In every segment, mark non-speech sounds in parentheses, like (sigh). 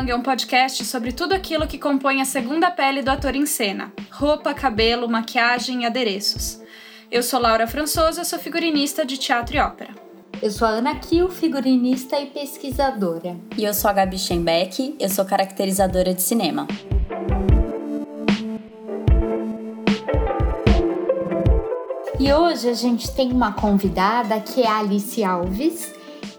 Manga é um podcast sobre tudo aquilo que compõe a segunda pele do ator em cena: roupa, cabelo, maquiagem e adereços. Eu sou Laura Françoso, sou figurinista de teatro e ópera. Eu sou a Ana Kiel, figurinista e pesquisadora. E eu sou a Gabi Schenbeck, eu sou caracterizadora de cinema. E hoje a gente tem uma convidada que é a Alice Alves,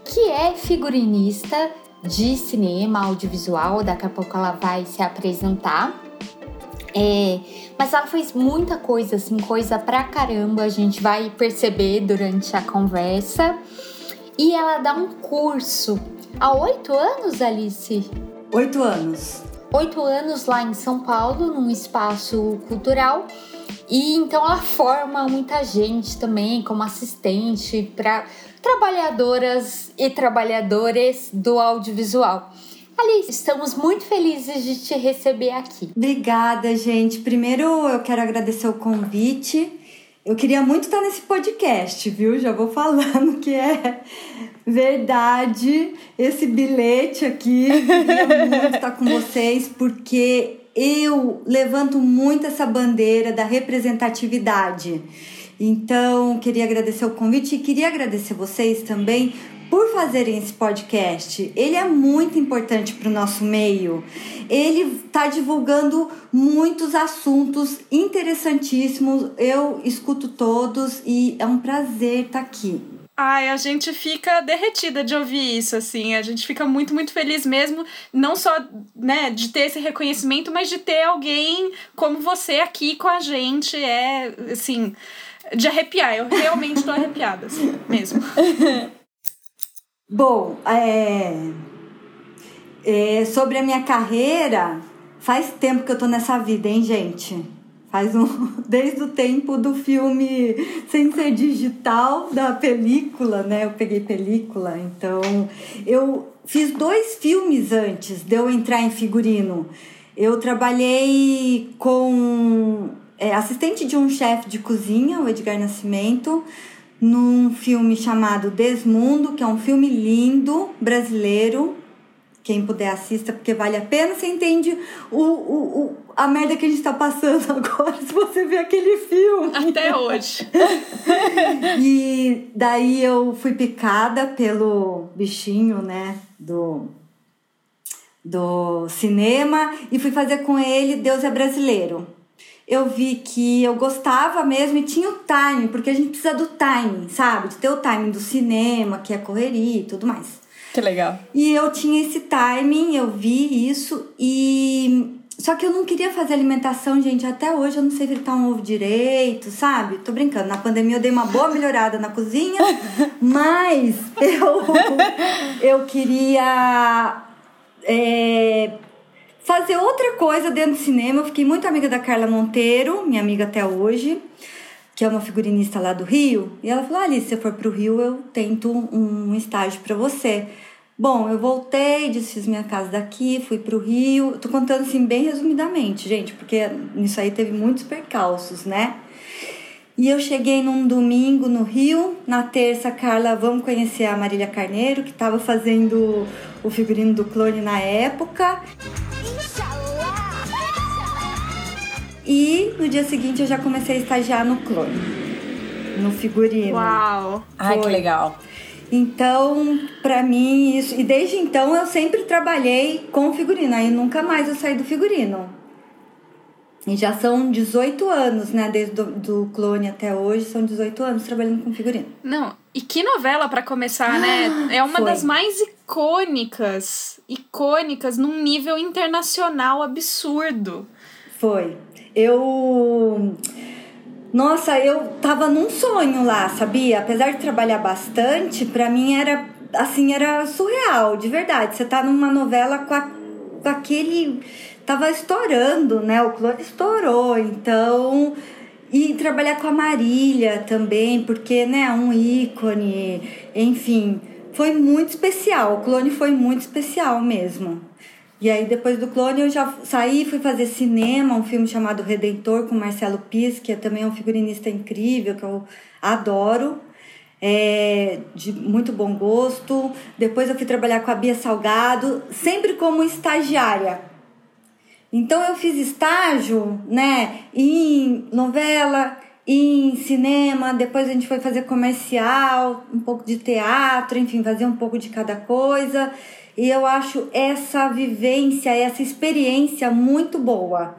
que é figurinista de cinema, audiovisual. Daqui a pouco ela vai se apresentar. É, mas ela fez muita coisa, assim, coisa pra caramba, a gente vai perceber durante a conversa. E ela dá um curso há oito anos, Alice? Oito anos. Oito anos lá em São Paulo, num espaço cultural. E então ela forma muita gente também como assistente para trabalhadoras e trabalhadores do audiovisual. Alice, estamos muito felizes de te receber aqui. Obrigada, gente. Primeiro eu quero agradecer o convite. Eu queria muito estar nesse podcast, viu? Já vou (laughs) falando que é verdade esse bilhete aqui. Eu queria muito estar com vocês porque eu levanto muito essa bandeira da representatividade. Então, queria agradecer o convite e queria agradecer vocês também por fazerem esse podcast. Ele é muito importante para o nosso meio. Ele está divulgando muitos assuntos interessantíssimos. Eu escuto todos e é um prazer estar tá aqui. Ai, a gente fica derretida de ouvir isso, assim. A gente fica muito, muito feliz mesmo, não só, né, de ter esse reconhecimento, mas de ter alguém como você aqui com a gente. É, assim, de arrepiar. Eu realmente tô arrepiada, assim, mesmo. (laughs) Bom, é, é, sobre a minha carreira, faz tempo que eu tô nessa vida, hein, gente? Faz um. (laughs) Desde o tempo do filme sem ser digital, da película, né? Eu peguei película, então. Eu fiz dois filmes antes de eu entrar em figurino. Eu trabalhei com é, assistente de um chefe de cozinha, o Edgar Nascimento, num filme chamado Desmundo, que é um filme lindo, brasileiro, quem puder assista, porque vale a pena. Você entende o, o, o, a merda que a gente tá passando (laughs) agora, se você ver aquele filme. Até hoje. (laughs) e daí eu fui picada pelo bichinho, né, do, do cinema e fui fazer com ele Deus é Brasileiro. Eu vi que eu gostava mesmo e tinha o time, porque a gente precisa do timing, sabe? De ter o timing do cinema, que é correria e tudo mais. Que legal. E eu tinha esse timing, eu vi isso e. Só que eu não queria fazer alimentação, gente. Até hoje eu não sei fritar um ovo direito, sabe? Tô brincando. Na pandemia eu dei uma boa melhorada na cozinha, (laughs) mas eu, eu queria é, fazer outra coisa dentro do cinema. Eu fiquei muito amiga da Carla Monteiro, minha amiga até hoje, que é uma figurinista lá do Rio. E ela falou: Alice, se você for pro Rio, eu tento um estágio para você. Bom, eu voltei, desfiz minha casa daqui, fui pro Rio. Tô contando assim bem resumidamente, gente, porque nisso aí teve muitos percalços, né? E eu cheguei num domingo no Rio, na terça, Carla, vamos conhecer a Marília Carneiro, que estava fazendo o figurino do clone na época. E no dia seguinte eu já comecei a estagiar no clone, no figurino. Uau! Ai, que legal. Então, para mim, isso. E desde então eu sempre trabalhei com figurino, aí nunca mais eu saí do figurino. E já são 18 anos, né? Desde do, do clone até hoje, são 18 anos trabalhando com figurino. Não, e que novela para começar, né? É uma Foi. das mais icônicas, icônicas num nível internacional absurdo. Foi. Eu. Nossa, eu tava num sonho lá, sabia? Apesar de trabalhar bastante, para mim era assim, era surreal, de verdade. Você tá numa novela com, a, com aquele. Tava estourando, né? O clone estourou, então. E trabalhar com a Marília também, porque, né, um ícone, enfim, foi muito especial. O clone foi muito especial mesmo. E aí, depois do clone, eu já saí fui fazer cinema, um filme chamado Redentor, com Marcelo Pis, que é também um figurinista incrível, que eu adoro. é, de muito bom gosto. Depois eu fui trabalhar com a Bia Salgado, sempre como estagiária. Então eu fiz estágio, né, em novela, em cinema, depois a gente foi fazer comercial, um pouco de teatro, enfim, fazer um pouco de cada coisa. E eu acho essa vivência, essa experiência muito boa.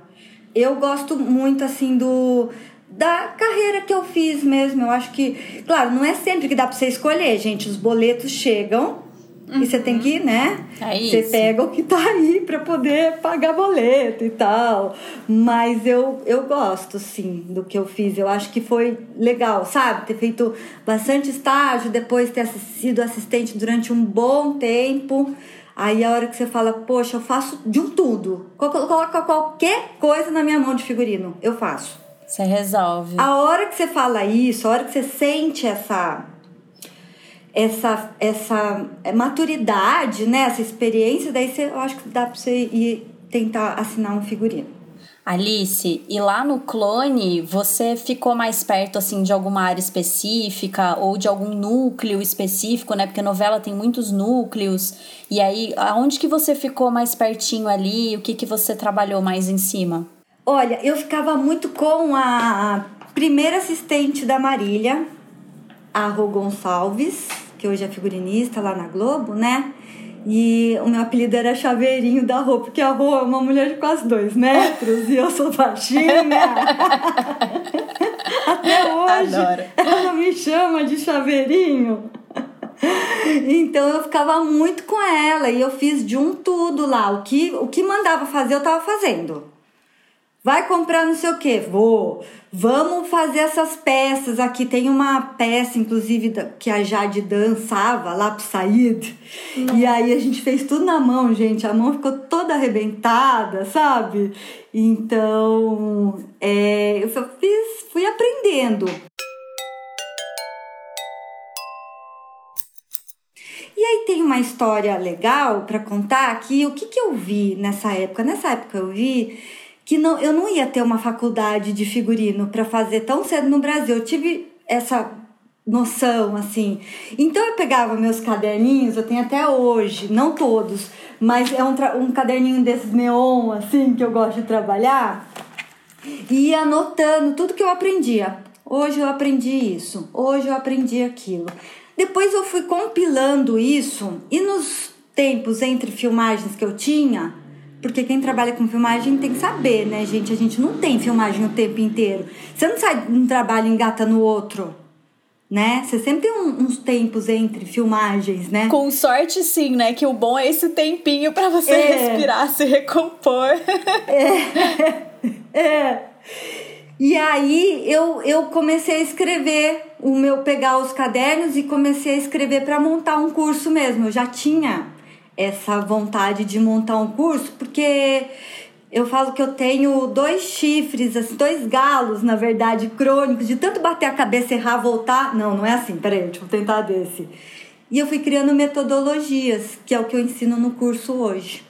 Eu gosto muito assim do da carreira que eu fiz mesmo. Eu acho que, claro, não é sempre que dá para você escolher, gente. Os boletos chegam uhum. e você tem que, né? É você pega o que tá aí para poder pagar boleto e tal. Mas eu, eu gosto, sim, do que eu fiz. Eu acho que foi legal, sabe? Ter feito bastante estágio, depois ter sido assistente durante um bom tempo. Aí a hora que você fala, poxa, eu faço de um tudo. Coloca qualquer coisa na minha mão de figurino, eu faço. Você resolve. A hora que você fala isso, a hora que você sente essa essa essa maturidade, né, essa experiência, daí você, eu acho que dá para você ir tentar assinar um figurino. Alice, e lá no clone, você ficou mais perto assim de alguma área específica ou de algum núcleo específico, né? Porque novela tem muitos núcleos. E aí, aonde que você ficou mais pertinho ali? O que que você trabalhou mais em cima? Olha, eu ficava muito com a primeira assistente da Marília, a Rô Gonçalves, que hoje é figurinista lá na Globo, né? E o meu apelido era Chaveirinho da Rô, porque a Rô é uma mulher de quase dois metros e eu sou baixinha. (laughs) Até hoje Adoro. ela me chama de Chaveirinho. Então eu ficava muito com ela e eu fiz de um tudo lá. O que, o que mandava fazer, eu tava fazendo. Vai comprar não sei o que? Vou. Vamos fazer essas peças aqui. Tem uma peça, inclusive, que a Jade dançava lá pro Said. E aí a gente fez tudo na mão, gente. A mão ficou toda arrebentada, sabe? Então, é, eu fiz, fui aprendendo. E aí tem uma história legal para contar aqui. O que, que eu vi nessa época? Nessa época eu vi que não, eu não ia ter uma faculdade de figurino para fazer tão cedo no Brasil. Eu tive essa noção, assim. Então eu pegava meus caderninhos, eu tenho até hoje, não todos, mas é um, um caderninho desses neon, assim, que eu gosto de trabalhar, e ia anotando tudo que eu aprendia. Hoje eu aprendi isso, hoje eu aprendi aquilo. Depois eu fui compilando isso, e nos tempos entre filmagens que eu tinha, porque quem trabalha com filmagem tem que saber, né, gente? A gente não tem filmagem o tempo inteiro. Você não sai um trabalho engata no outro. Né? Você sempre tem um, uns tempos entre filmagens, né? Com sorte, sim, né? Que o bom é esse tempinho para você é. respirar, se recompor. É. é. E aí eu, eu comecei a escrever o meu pegar os cadernos e comecei a escrever para montar um curso mesmo. Eu já tinha essa vontade de montar um curso, porque eu falo que eu tenho dois chifres, assim, dois galos, na verdade, crônicos, de tanto bater a cabeça, errar, voltar. Não, não é assim, peraí, deixa eu tentar desse. E eu fui criando metodologias, que é o que eu ensino no curso hoje.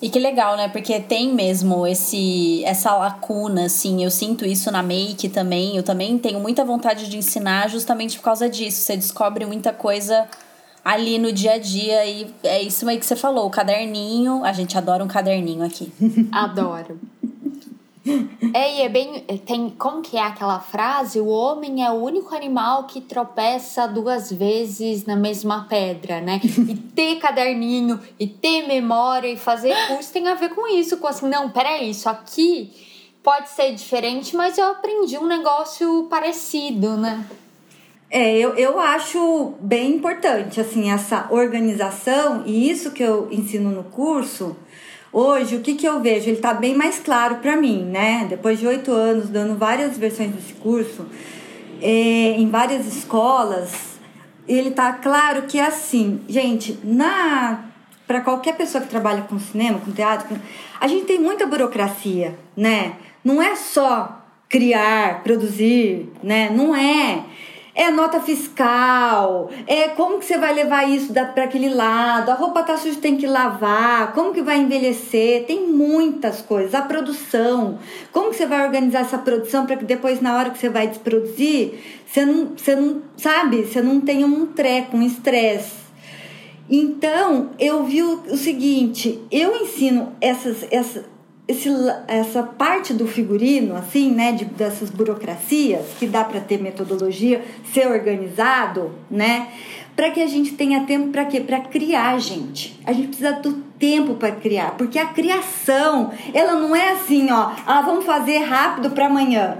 E que legal, né? Porque tem mesmo esse essa lacuna, assim. Eu sinto isso na make também. Eu também tenho muita vontade de ensinar justamente por causa disso. Você descobre muita coisa ali no dia a dia. E é isso aí que você falou, o caderninho. A gente adora um caderninho aqui. (laughs) Adoro. É, e é bem. Tem, como que é aquela frase? O homem é o único animal que tropeça duas vezes na mesma pedra, né? E ter caderninho, e ter memória, e fazer curso tem a ver com isso. Com assim, não, peraí, isso aqui pode ser diferente, mas eu aprendi um negócio parecido, né? É, eu, eu acho bem importante, assim, essa organização e isso que eu ensino no curso. Hoje, o que, que eu vejo? Ele está bem mais claro para mim, né? Depois de oito anos dando várias versões desse curso, é, em várias escolas, ele tá claro que é assim, gente, na para qualquer pessoa que trabalha com cinema, com teatro, a gente tem muita burocracia, né? Não é só criar, produzir, né? Não é é nota fiscal, é como que você vai levar isso para aquele lado, a roupa tá suja, tem que lavar, como que vai envelhecer, tem muitas coisas, a produção, como que você vai organizar essa produção para que depois na hora que você vai desproduzir, você não, você não sabe, você não tenha um treco, um estresse. Então, eu vi o, o seguinte, eu ensino essas, essas esse, essa parte do figurino, assim, né, de, dessas burocracias, que dá para ter metodologia, ser organizado, né, para que a gente tenha tempo para quê? Para criar, gente. A gente precisa do tempo para criar, porque a criação, ela não é assim, ó, ah, vamos fazer rápido para amanhã.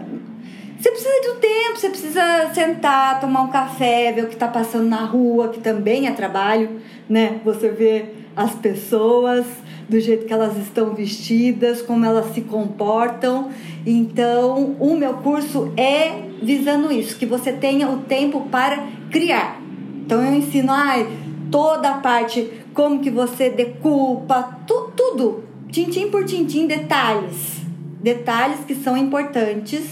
Você precisa do tempo, você precisa sentar, tomar um café, ver o que está passando na rua, que também é trabalho, né? Você vê as pessoas, do jeito que elas estão vestidas, como elas se comportam. Então, o meu curso é visando isso, que você tenha o tempo para criar. Então, eu ensino ai, toda a parte, como que você decupa, tu, tudo, tintim por tintim, detalhes. Detalhes que são importantes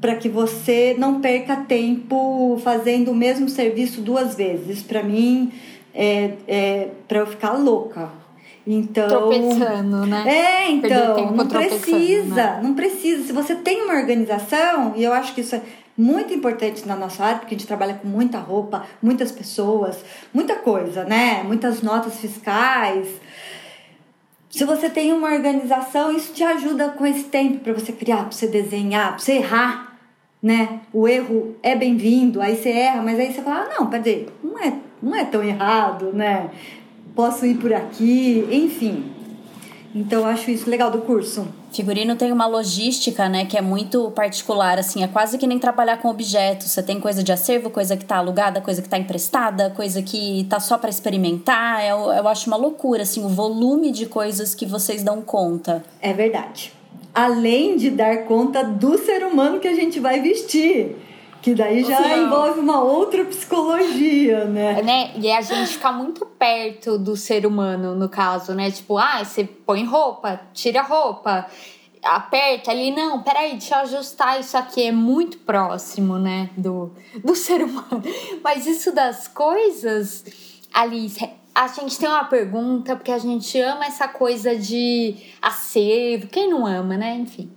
para que você não perca tempo fazendo o mesmo serviço duas vezes. Para mim, é, é para eu ficar louca. Então, tropeçando, né? É, então, não precisa, né? não precisa. Se você tem uma organização, e eu acho que isso é muito importante na nossa área, porque a gente trabalha com muita roupa, muitas pessoas, muita coisa, né? Muitas notas fiscais. Se você tem uma organização, isso te ajuda com esse tempo para você criar, para você desenhar, para você errar, né? O erro é bem-vindo, aí você erra, mas aí você fala: ah, "Não, peraí, não é, não é tão errado, né? Posso ir por aqui, enfim. Então eu acho isso legal do curso. Figurino tem uma logística, né, que é muito particular, assim, é quase que nem trabalhar com objetos. Você tem coisa de acervo, coisa que tá alugada, coisa que tá emprestada, coisa que tá só para experimentar. Eu, eu acho uma loucura, assim, o volume de coisas que vocês dão conta. É verdade. Além de dar conta do ser humano que a gente vai vestir. Que daí já Sim. envolve uma outra psicologia, né? né? E a gente fica muito perto do ser humano, no caso, né? Tipo, ah, você põe roupa, tira roupa, aperta ali. Não, peraí, deixa eu ajustar isso aqui. É muito próximo, né? Do, do ser humano. (laughs) Mas isso das coisas, Alice, a gente tem uma pergunta, porque a gente ama essa coisa de acervo. Quem não ama, né? Enfim.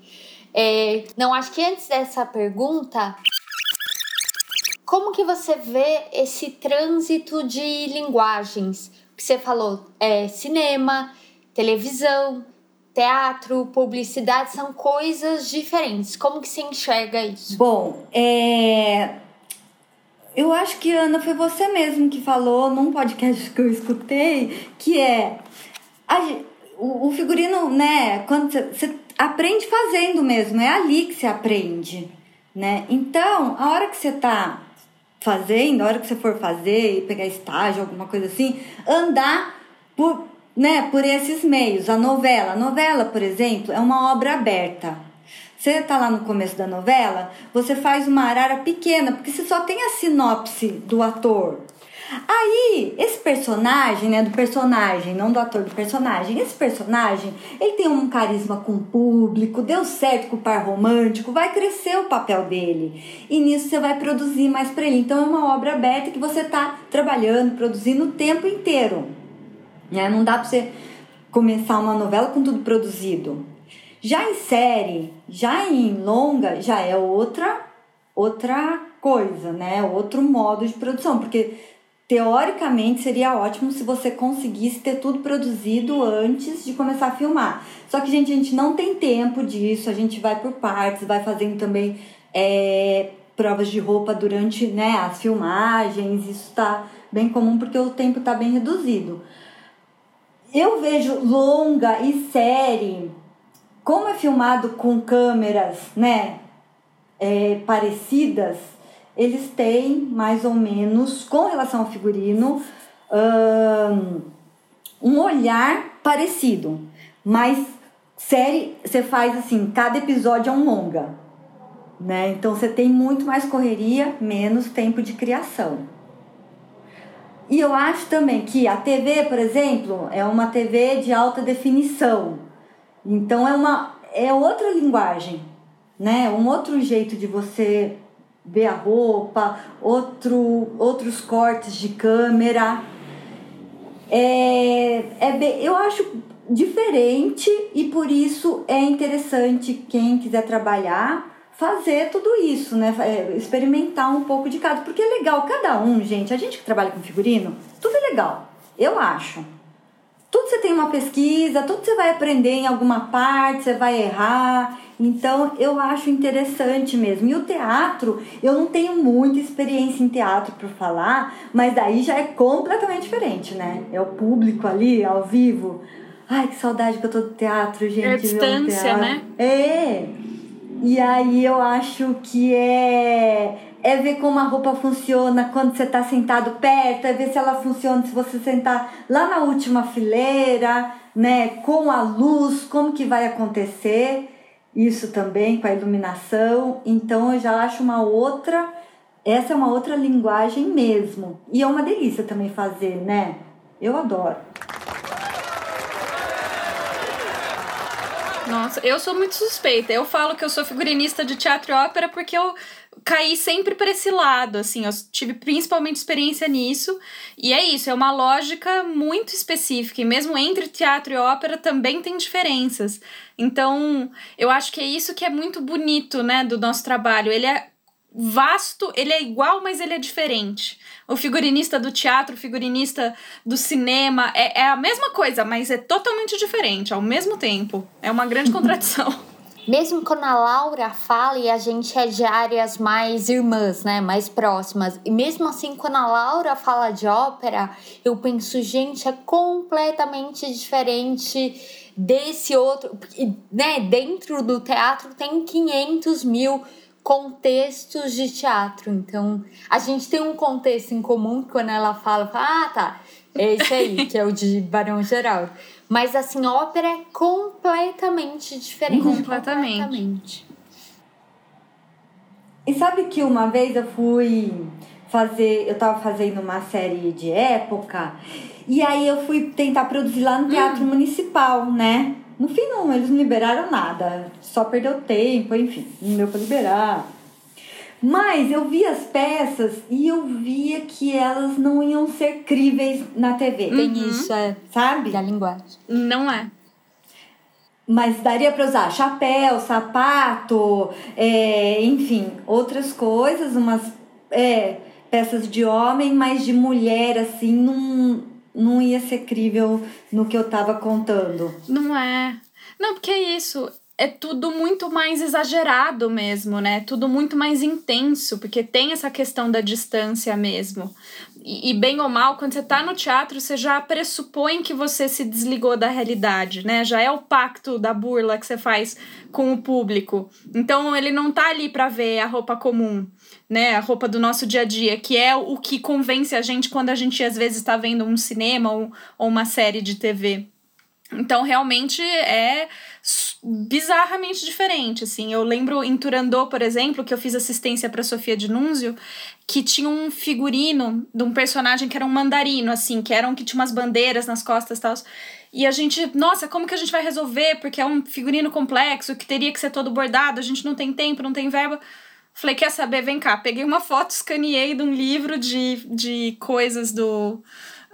É, não, acho que antes dessa pergunta, como que você vê esse trânsito de linguagens? Que você falou, é, cinema, televisão, teatro, publicidade são coisas diferentes. Como que você enxerga isso? Bom, é... eu acho que Ana foi você mesmo que falou num podcast que eu escutei que é a, o, figurino, né? Quando você aprende fazendo mesmo, é ali que você aprende, né? Então, a hora que você tá fazendo, a hora que você for fazer e pegar estágio, alguma coisa assim, andar por, né, por esses meios. A novela, a novela, por exemplo, é uma obra aberta. Você está lá no começo da novela, você faz uma arara pequena, porque você só tem a sinopse do ator. Aí, esse personagem, né, do personagem, não do ator, do personagem, esse personagem, ele tem um carisma com o público, deu certo com o par romântico, vai crescer o papel dele. E nisso você vai produzir mais para ele. Então é uma obra aberta que você tá trabalhando, produzindo o tempo inteiro. Né? Não dá para você começar uma novela com tudo produzido. Já em série, já em longa, já é outra outra coisa, né? Outro modo de produção, porque Teoricamente seria ótimo se você conseguisse ter tudo produzido antes de começar a filmar. Só que, gente, a gente não tem tempo disso, a gente vai por partes, vai fazendo também é, provas de roupa durante né, as filmagens, isso está bem comum porque o tempo está bem reduzido. Eu vejo longa e série, como é filmado com câmeras né, é, parecidas, eles têm mais ou menos, com relação ao figurino, um olhar parecido. Mas série, você faz assim, cada episódio é um longa. Né? Então você tem muito mais correria, menos tempo de criação. E eu acho também que a TV, por exemplo, é uma TV de alta definição. Então é uma é outra linguagem, né? Um outro jeito de você ver a roupa, outro, outros cortes de câmera. É, é bem, eu acho diferente e por isso é interessante quem quiser trabalhar fazer tudo isso, né? É, experimentar um pouco de cada, porque é legal cada um, gente. A gente que trabalha com figurino, tudo é legal, eu acho. Tudo você tem uma pesquisa, tudo você vai aprender em alguma parte, você vai errar. Então eu acho interessante mesmo. E o teatro, eu não tenho muita experiência em teatro para falar, mas daí já é completamente diferente, né? É o público ali, ao vivo. Ai, que saudade que eu tô do teatro, gente. É a distância, né? É. E aí eu acho que é é ver como a roupa funciona quando você está sentado perto, é ver se ela funciona se você sentar lá na última fileira, né, com a luz, como que vai acontecer isso também com a iluminação. Então eu já acho uma outra, essa é uma outra linguagem mesmo. E é uma delícia também fazer, né? Eu adoro. Nossa, eu sou muito suspeita. Eu falo que eu sou figurinista de teatro e ópera porque eu caí sempre para esse lado, assim, eu tive principalmente experiência nisso. E é isso, é uma lógica muito específica. E mesmo entre teatro e ópera também tem diferenças. Então, eu acho que é isso que é muito bonito, né, do nosso trabalho. Ele é vasto, ele é igual, mas ele é diferente. O figurinista do teatro, o figurinista do cinema, é, é a mesma coisa, mas é totalmente diferente ao mesmo tempo. É uma grande (laughs) contradição. Mesmo quando a Laura fala e a gente é de áreas mais irmãs, né, mais próximas, e mesmo assim quando a Laura fala de ópera, eu penso, gente, é completamente diferente desse outro, né, dentro do teatro tem 500 mil contextos de teatro. Então, a gente tem um contexto em comum quando ela fala, ah, tá, é esse aí, que é o de Barão Geral. Mas, assim, ópera é completamente diferente. Completamente. completamente. E sabe que uma vez eu fui fazer, eu tava fazendo uma série de época, e aí eu fui tentar produzir lá no Teatro hum. Municipal, né? No fim, não, eles não liberaram nada, só perdeu tempo, enfim, não deu pra liberar. Mas eu vi as peças e eu via que elas não iam ser críveis na TV. Tem uhum. isso, é. Sabe? Da linguagem. Não é. Mas daria para usar chapéu, sapato, é, enfim, outras coisas, umas é, peças de homem, mas de mulher, assim, não não ia ser crível no que eu tava contando. Não é. Não, porque é isso. É tudo muito mais exagerado mesmo, né? Tudo muito mais intenso, porque tem essa questão da distância mesmo. E, e, bem ou mal, quando você tá no teatro, você já pressupõe que você se desligou da realidade, né? Já é o pacto da burla que você faz com o público. Então ele não tá ali para ver a roupa comum né, a roupa do nosso dia a dia, que é o que convence a gente quando a gente às vezes está vendo um cinema ou, ou uma série de TV. Então, realmente é bizarramente diferente, assim. Eu lembro em Turandot, por exemplo, que eu fiz assistência para Sofia de Núnzio, que tinha um figurino de um personagem que era um mandarino, assim, que eram que tinha umas bandeiras nas costas e tal. E a gente, nossa, como que a gente vai resolver? Porque é um figurino complexo, que teria que ser todo bordado, a gente não tem tempo, não tem verba. Falei, quer saber? Vem cá. Peguei uma foto, escaneei de um livro de, de coisas do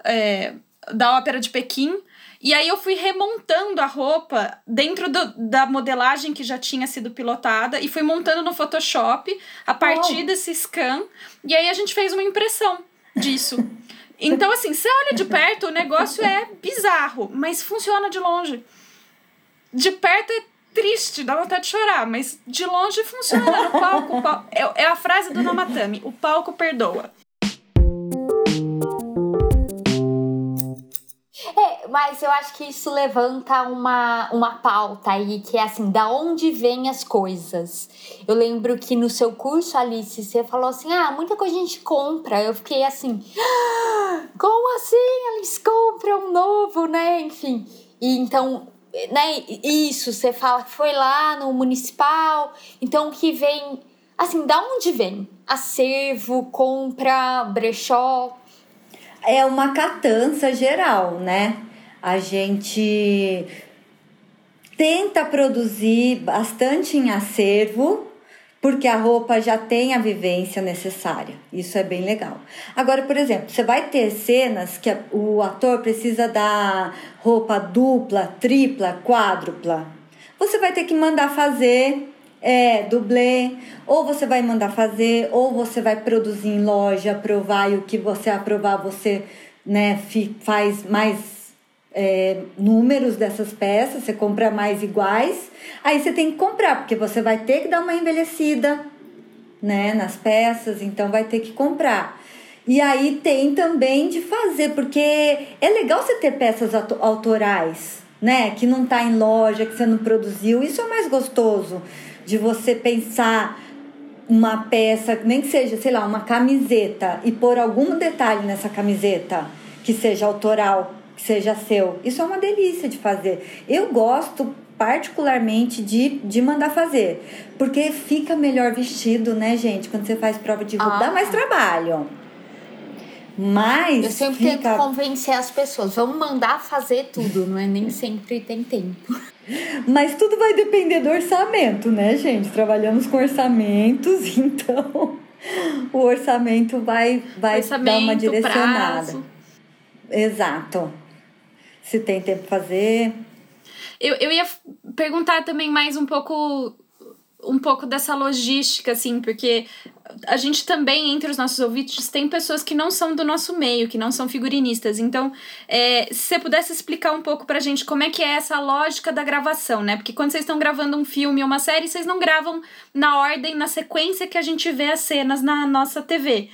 é, da Ópera de Pequim. E aí eu fui remontando a roupa dentro do, da modelagem que já tinha sido pilotada e fui montando no Photoshop a partir oh. desse scan. E aí a gente fez uma impressão disso. (laughs) Então, assim, você olha de perto, o negócio é bizarro, mas funciona de longe. De perto é triste, dá vontade de chorar, mas de longe funciona. No palco, o palco é, é a frase do Namatami: o palco perdoa. Mas eu acho que isso levanta uma, uma pauta aí, que é assim, da onde vêm as coisas. Eu lembro que no seu curso, Alice, você falou assim, ah, muita coisa a gente compra. Eu fiquei assim, ah, como assim eles compram novo, né? Enfim, e então né, isso, você fala que foi lá no municipal, então que vem, assim, da onde vem? Acervo, compra, brechó? É uma catança geral, né? A gente tenta produzir bastante em acervo, porque a roupa já tem a vivência necessária. Isso é bem legal. Agora, por exemplo, você vai ter cenas que o ator precisa da roupa dupla, tripla, quádrupla. Você vai ter que mandar fazer é, dublê, ou você vai mandar fazer, ou você vai produzir em loja, aprovar e o que você aprovar você né, faz mais é, números dessas peças, você compra mais iguais, aí você tem que comprar, porque você vai ter que dar uma envelhecida né, nas peças, então vai ter que comprar. E aí tem também de fazer, porque é legal você ter peças autorais, né? Que não tá em loja, que você não produziu. Isso é mais gostoso de você pensar uma peça, nem que seja, sei lá, uma camiseta e pôr algum detalhe nessa camiseta que seja autoral que seja seu. Isso é uma delícia de fazer. Eu gosto particularmente de, de mandar fazer, porque fica melhor vestido, né, gente? Quando você faz prova de roupa, ah. dá mais trabalho. Mas. Eu sempre fica... tento convencer as pessoas. Vamos mandar fazer tudo, não é? Nem sempre tem tempo. Mas tudo vai depender do orçamento, né, gente? Trabalhamos com orçamentos, (laughs) então o orçamento vai, vai orçamento, dar uma direcionada. Prazo. Exato se tem tempo fazer. Eu, eu ia perguntar também mais um pouco um pouco dessa logística, assim, porque a gente também, entre os nossos ouvintes, tem pessoas que não são do nosso meio, que não são figurinistas. Então, é, se você pudesse explicar um pouco pra gente como é que é essa lógica da gravação, né? Porque quando vocês estão gravando um filme ou uma série, vocês não gravam na ordem, na sequência que a gente vê as cenas na nossa TV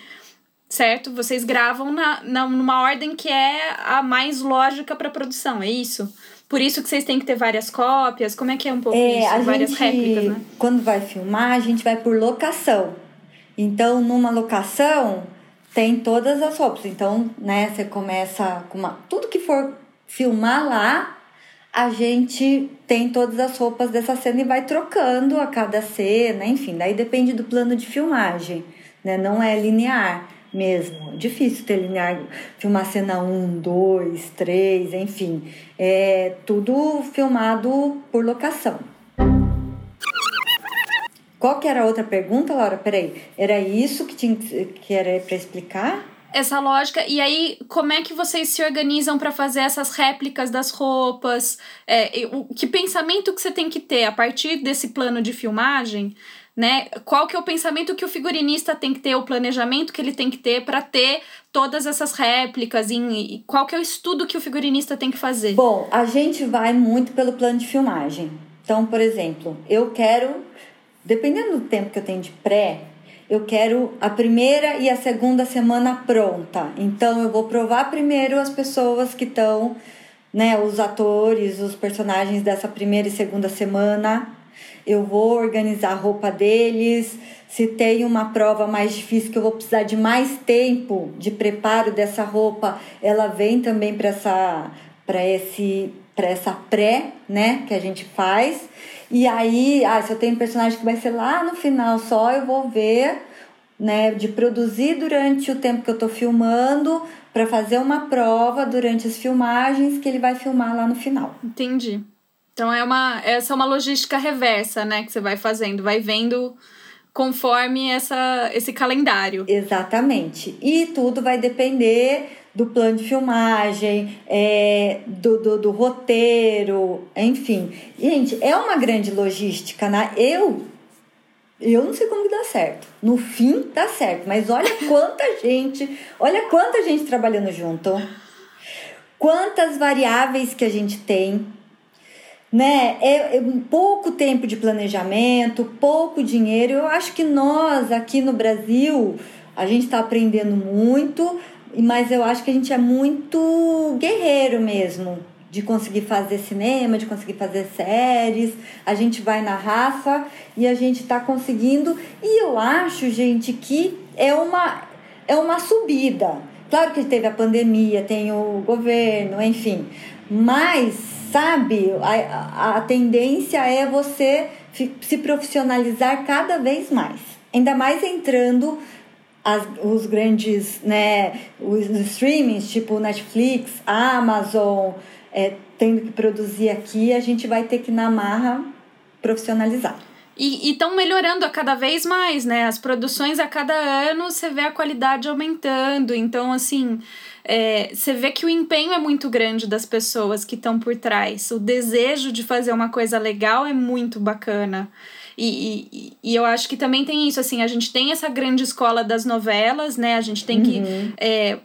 certo? Vocês gravam na, na, numa ordem que é a mais lógica para produção, é isso? Por isso que vocês têm que ter várias cópias? Como é que é um pouco é, isso? várias gente, réplicas, né? Quando vai filmar, a gente vai por locação. Então, numa locação, tem todas as roupas. Então, né, você começa com uma... Tudo que for filmar lá, a gente tem todas as roupas dessa cena e vai trocando a cada cena, enfim. Daí depende do plano de filmagem, né? Não é linear mesmo. Difícil linear, filmar cena 1, 2, 3, enfim. É tudo filmado por locação. Qual que era a outra pergunta, Laura? Peraí, era isso que, tinha, que era para explicar? Essa lógica, e aí como é que vocês se organizam para fazer essas réplicas das roupas? É, o, que pensamento que você tem que ter a partir desse plano de filmagem né? Qual que é o pensamento que o figurinista tem que ter, o planejamento que ele tem que ter para ter todas essas réplicas, em, qual que é o estudo que o figurinista tem que fazer? Bom, a gente vai muito pelo plano de filmagem. Então, por exemplo, eu quero, dependendo do tempo que eu tenho de pré, eu quero a primeira e a segunda semana pronta. Então, eu vou provar primeiro as pessoas que estão, né, os atores, os personagens dessa primeira e segunda semana eu vou organizar a roupa deles. Se tem uma prova mais difícil que eu vou precisar de mais tempo de preparo dessa roupa, ela vem também para essa para esse para essa pré, né, que a gente faz. E aí, ah, se eu tenho um personagem que vai ser lá no final só, eu vou ver, né, de produzir durante o tempo que eu tô filmando para fazer uma prova durante as filmagens que ele vai filmar lá no final. Entendi. Então é uma essa é uma logística reversa, né, que você vai fazendo, vai vendo conforme essa, esse calendário. Exatamente. E tudo vai depender do plano de filmagem, é, do, do, do, roteiro, enfim. Gente, é uma grande logística, né? Eu, eu não sei como que dá certo. No fim, dá certo. Mas olha (laughs) quanta gente, olha quanta gente trabalhando junto. Quantas variáveis que a gente tem né? É, é pouco tempo de planejamento, pouco dinheiro. Eu acho que nós aqui no Brasil a gente está aprendendo muito, mas eu acho que a gente é muito guerreiro mesmo de conseguir fazer cinema, de conseguir fazer séries. A gente vai na raça e a gente está conseguindo. E eu acho, gente, que é uma é uma subida. Claro que teve a pandemia, tem o governo, enfim, mas sabe? A, a tendência é você se profissionalizar cada vez mais. Ainda mais entrando as, os grandes, né, os streamings, tipo Netflix, Amazon, é, tendo que produzir aqui, a gente vai ter que na marra profissionalizar. E estão melhorando a cada vez mais, né? As produções a cada ano você vê a qualidade aumentando. Então, assim, é, você vê que o empenho é muito grande das pessoas que estão por trás. O desejo de fazer uma coisa legal é muito bacana. E, e, e, eu acho que também tem isso, assim, a gente tem essa grande escola das novelas, né? A gente tem que, uhum. é,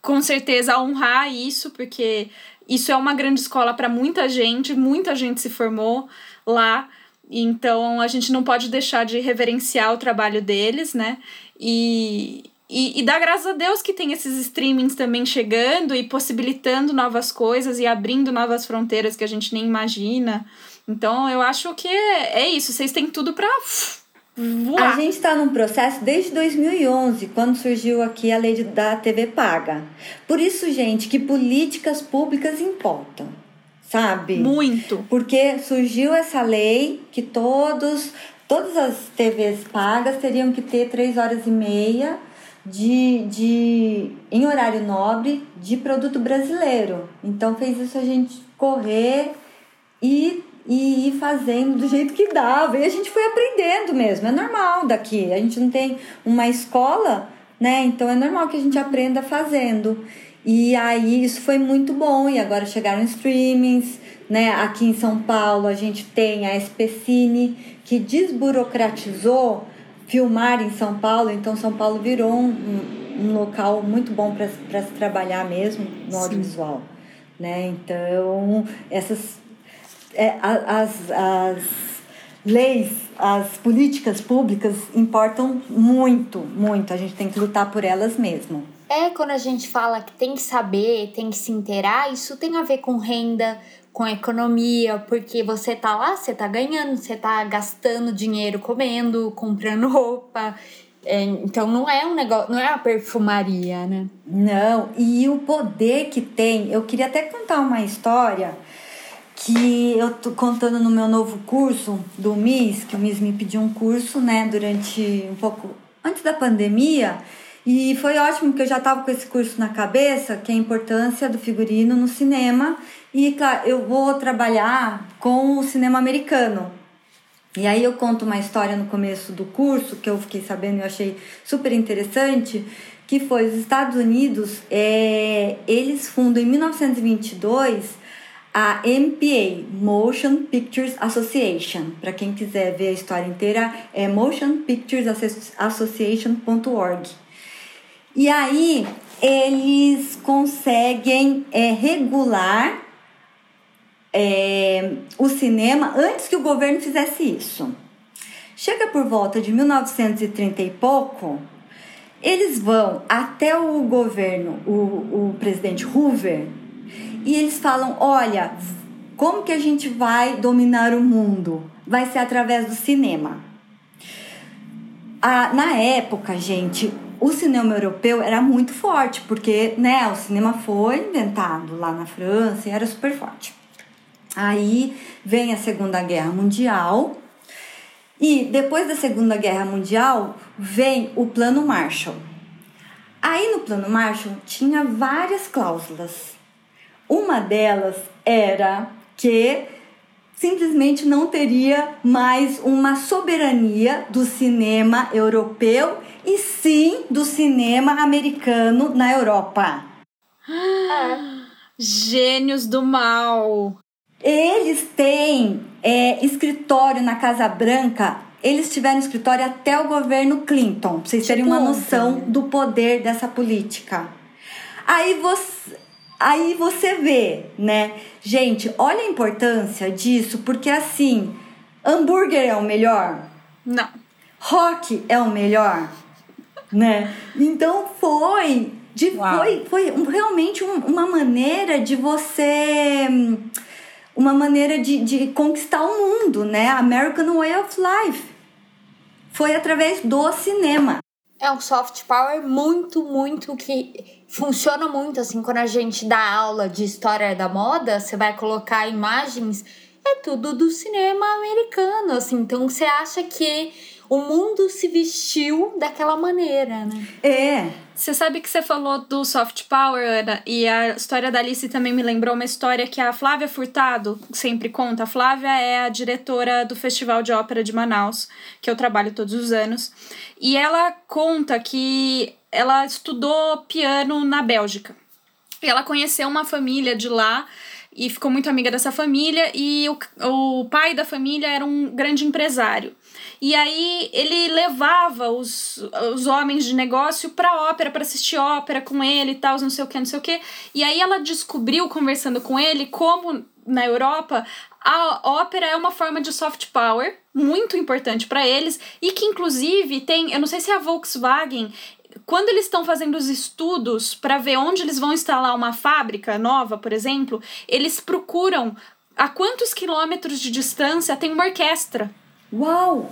com certeza, honrar isso, porque isso é uma grande escola para muita gente, muita gente se formou lá. Então a gente não pode deixar de reverenciar o trabalho deles, né? E, e, e dar graças a Deus que tem esses streamings também chegando e possibilitando novas coisas e abrindo novas fronteiras que a gente nem imagina. Então eu acho que é, é isso, vocês têm tudo para Voar. A gente está num processo desde 2011, quando surgiu aqui a lei da TV paga. Por isso, gente, que políticas públicas importam, sabe? Muito. Porque surgiu essa lei que todos, todas as TVs pagas teriam que ter três horas e meia de, de em horário nobre de produto brasileiro. Então fez isso a gente correr e, e ir fazendo do jeito que dava. E a gente foi aprendendo mesmo, é normal daqui. A gente não tem uma escola, né? Então é normal que a gente aprenda fazendo. E aí isso foi muito bom. E agora chegaram streamings, né? Aqui em São Paulo a gente tem a SPCine que desburocratizou filmar em São Paulo, então São Paulo virou um, um local muito bom para se trabalhar mesmo no audiovisual. Né? Então, essas é, as, as leis, as políticas públicas importam muito, muito. A gente tem que lutar por elas mesmo. É, quando a gente fala que tem que saber, tem que se inteirar, isso tem a ver com renda, com economia, porque você tá lá, você tá ganhando, você tá gastando dinheiro comendo, comprando (laughs) roupa. É, então não é um negócio, não é a perfumaria, né? Não, e o poder que tem. Eu queria até contar uma história que eu tô contando no meu novo curso do MIS, que o MIS me pediu um curso, né, durante um pouco antes da pandemia. E foi ótimo que eu já estava com esse curso na cabeça, que é a importância do figurino no cinema e claro, eu vou trabalhar com o cinema americano. E aí eu conto uma história no começo do curso que eu fiquei sabendo e achei super interessante, que foi os Estados Unidos, é, eles fundam em 1922 a MPA, Motion Pictures Association. Para quem quiser ver a história inteira, é motionpicturesassociation.org. E aí eles conseguem é, regular é, o cinema antes que o governo fizesse isso. Chega por volta de 1930 e pouco, eles vão até o governo, o, o presidente Hoover, e eles falam: olha, como que a gente vai dominar o mundo? Vai ser através do cinema. Ah, na época, gente, o cinema europeu era muito forte, porque né, o cinema foi inventado lá na França e era super forte. Aí vem a Segunda Guerra Mundial e depois da Segunda Guerra Mundial vem o Plano Marshall. Aí no Plano Marshall tinha várias cláusulas. Uma delas era que simplesmente não teria mais uma soberania do cinema europeu e sim do cinema americano na Europa. Ah, (gasps) gênios do mal! Eles têm é, escritório na Casa Branca. Eles tiveram escritório até o governo Clinton, pra vocês terem uma tipo noção do poder dessa política. Aí você, aí você vê, né? Gente, olha a importância disso, porque assim, hambúrguer é o melhor? Não. Rock é o melhor? né? Então foi, de, foi, foi realmente um, uma maneira de você uma maneira de, de conquistar o mundo, né? American Way of Life. Foi através do cinema. É um soft power muito, muito que funciona muito assim quando a gente dá aula de história da moda, você vai colocar imagens é tudo do cinema americano, assim. Então você acha que o mundo se vestiu daquela maneira, né? É. Você sabe que você falou do soft power, Ana, e a história da Alice também me lembrou uma história que a Flávia Furtado sempre conta. A Flávia é a diretora do Festival de Ópera de Manaus, que eu trabalho todos os anos. E ela conta que ela estudou piano na Bélgica. E ela conheceu uma família de lá e ficou muito amiga dessa família e o, o pai da família era um grande empresário. E aí ele levava os, os homens de negócio pra ópera, para assistir ópera com ele e tal, não sei o que, não sei o que. E aí ela descobriu, conversando com ele, como na Europa a ópera é uma forma de soft power muito importante para eles e que inclusive tem, eu não sei se é a Volkswagen, quando eles estão fazendo os estudos para ver onde eles vão instalar uma fábrica nova, por exemplo, eles procuram a quantos quilômetros de distância tem uma orquestra. Uau!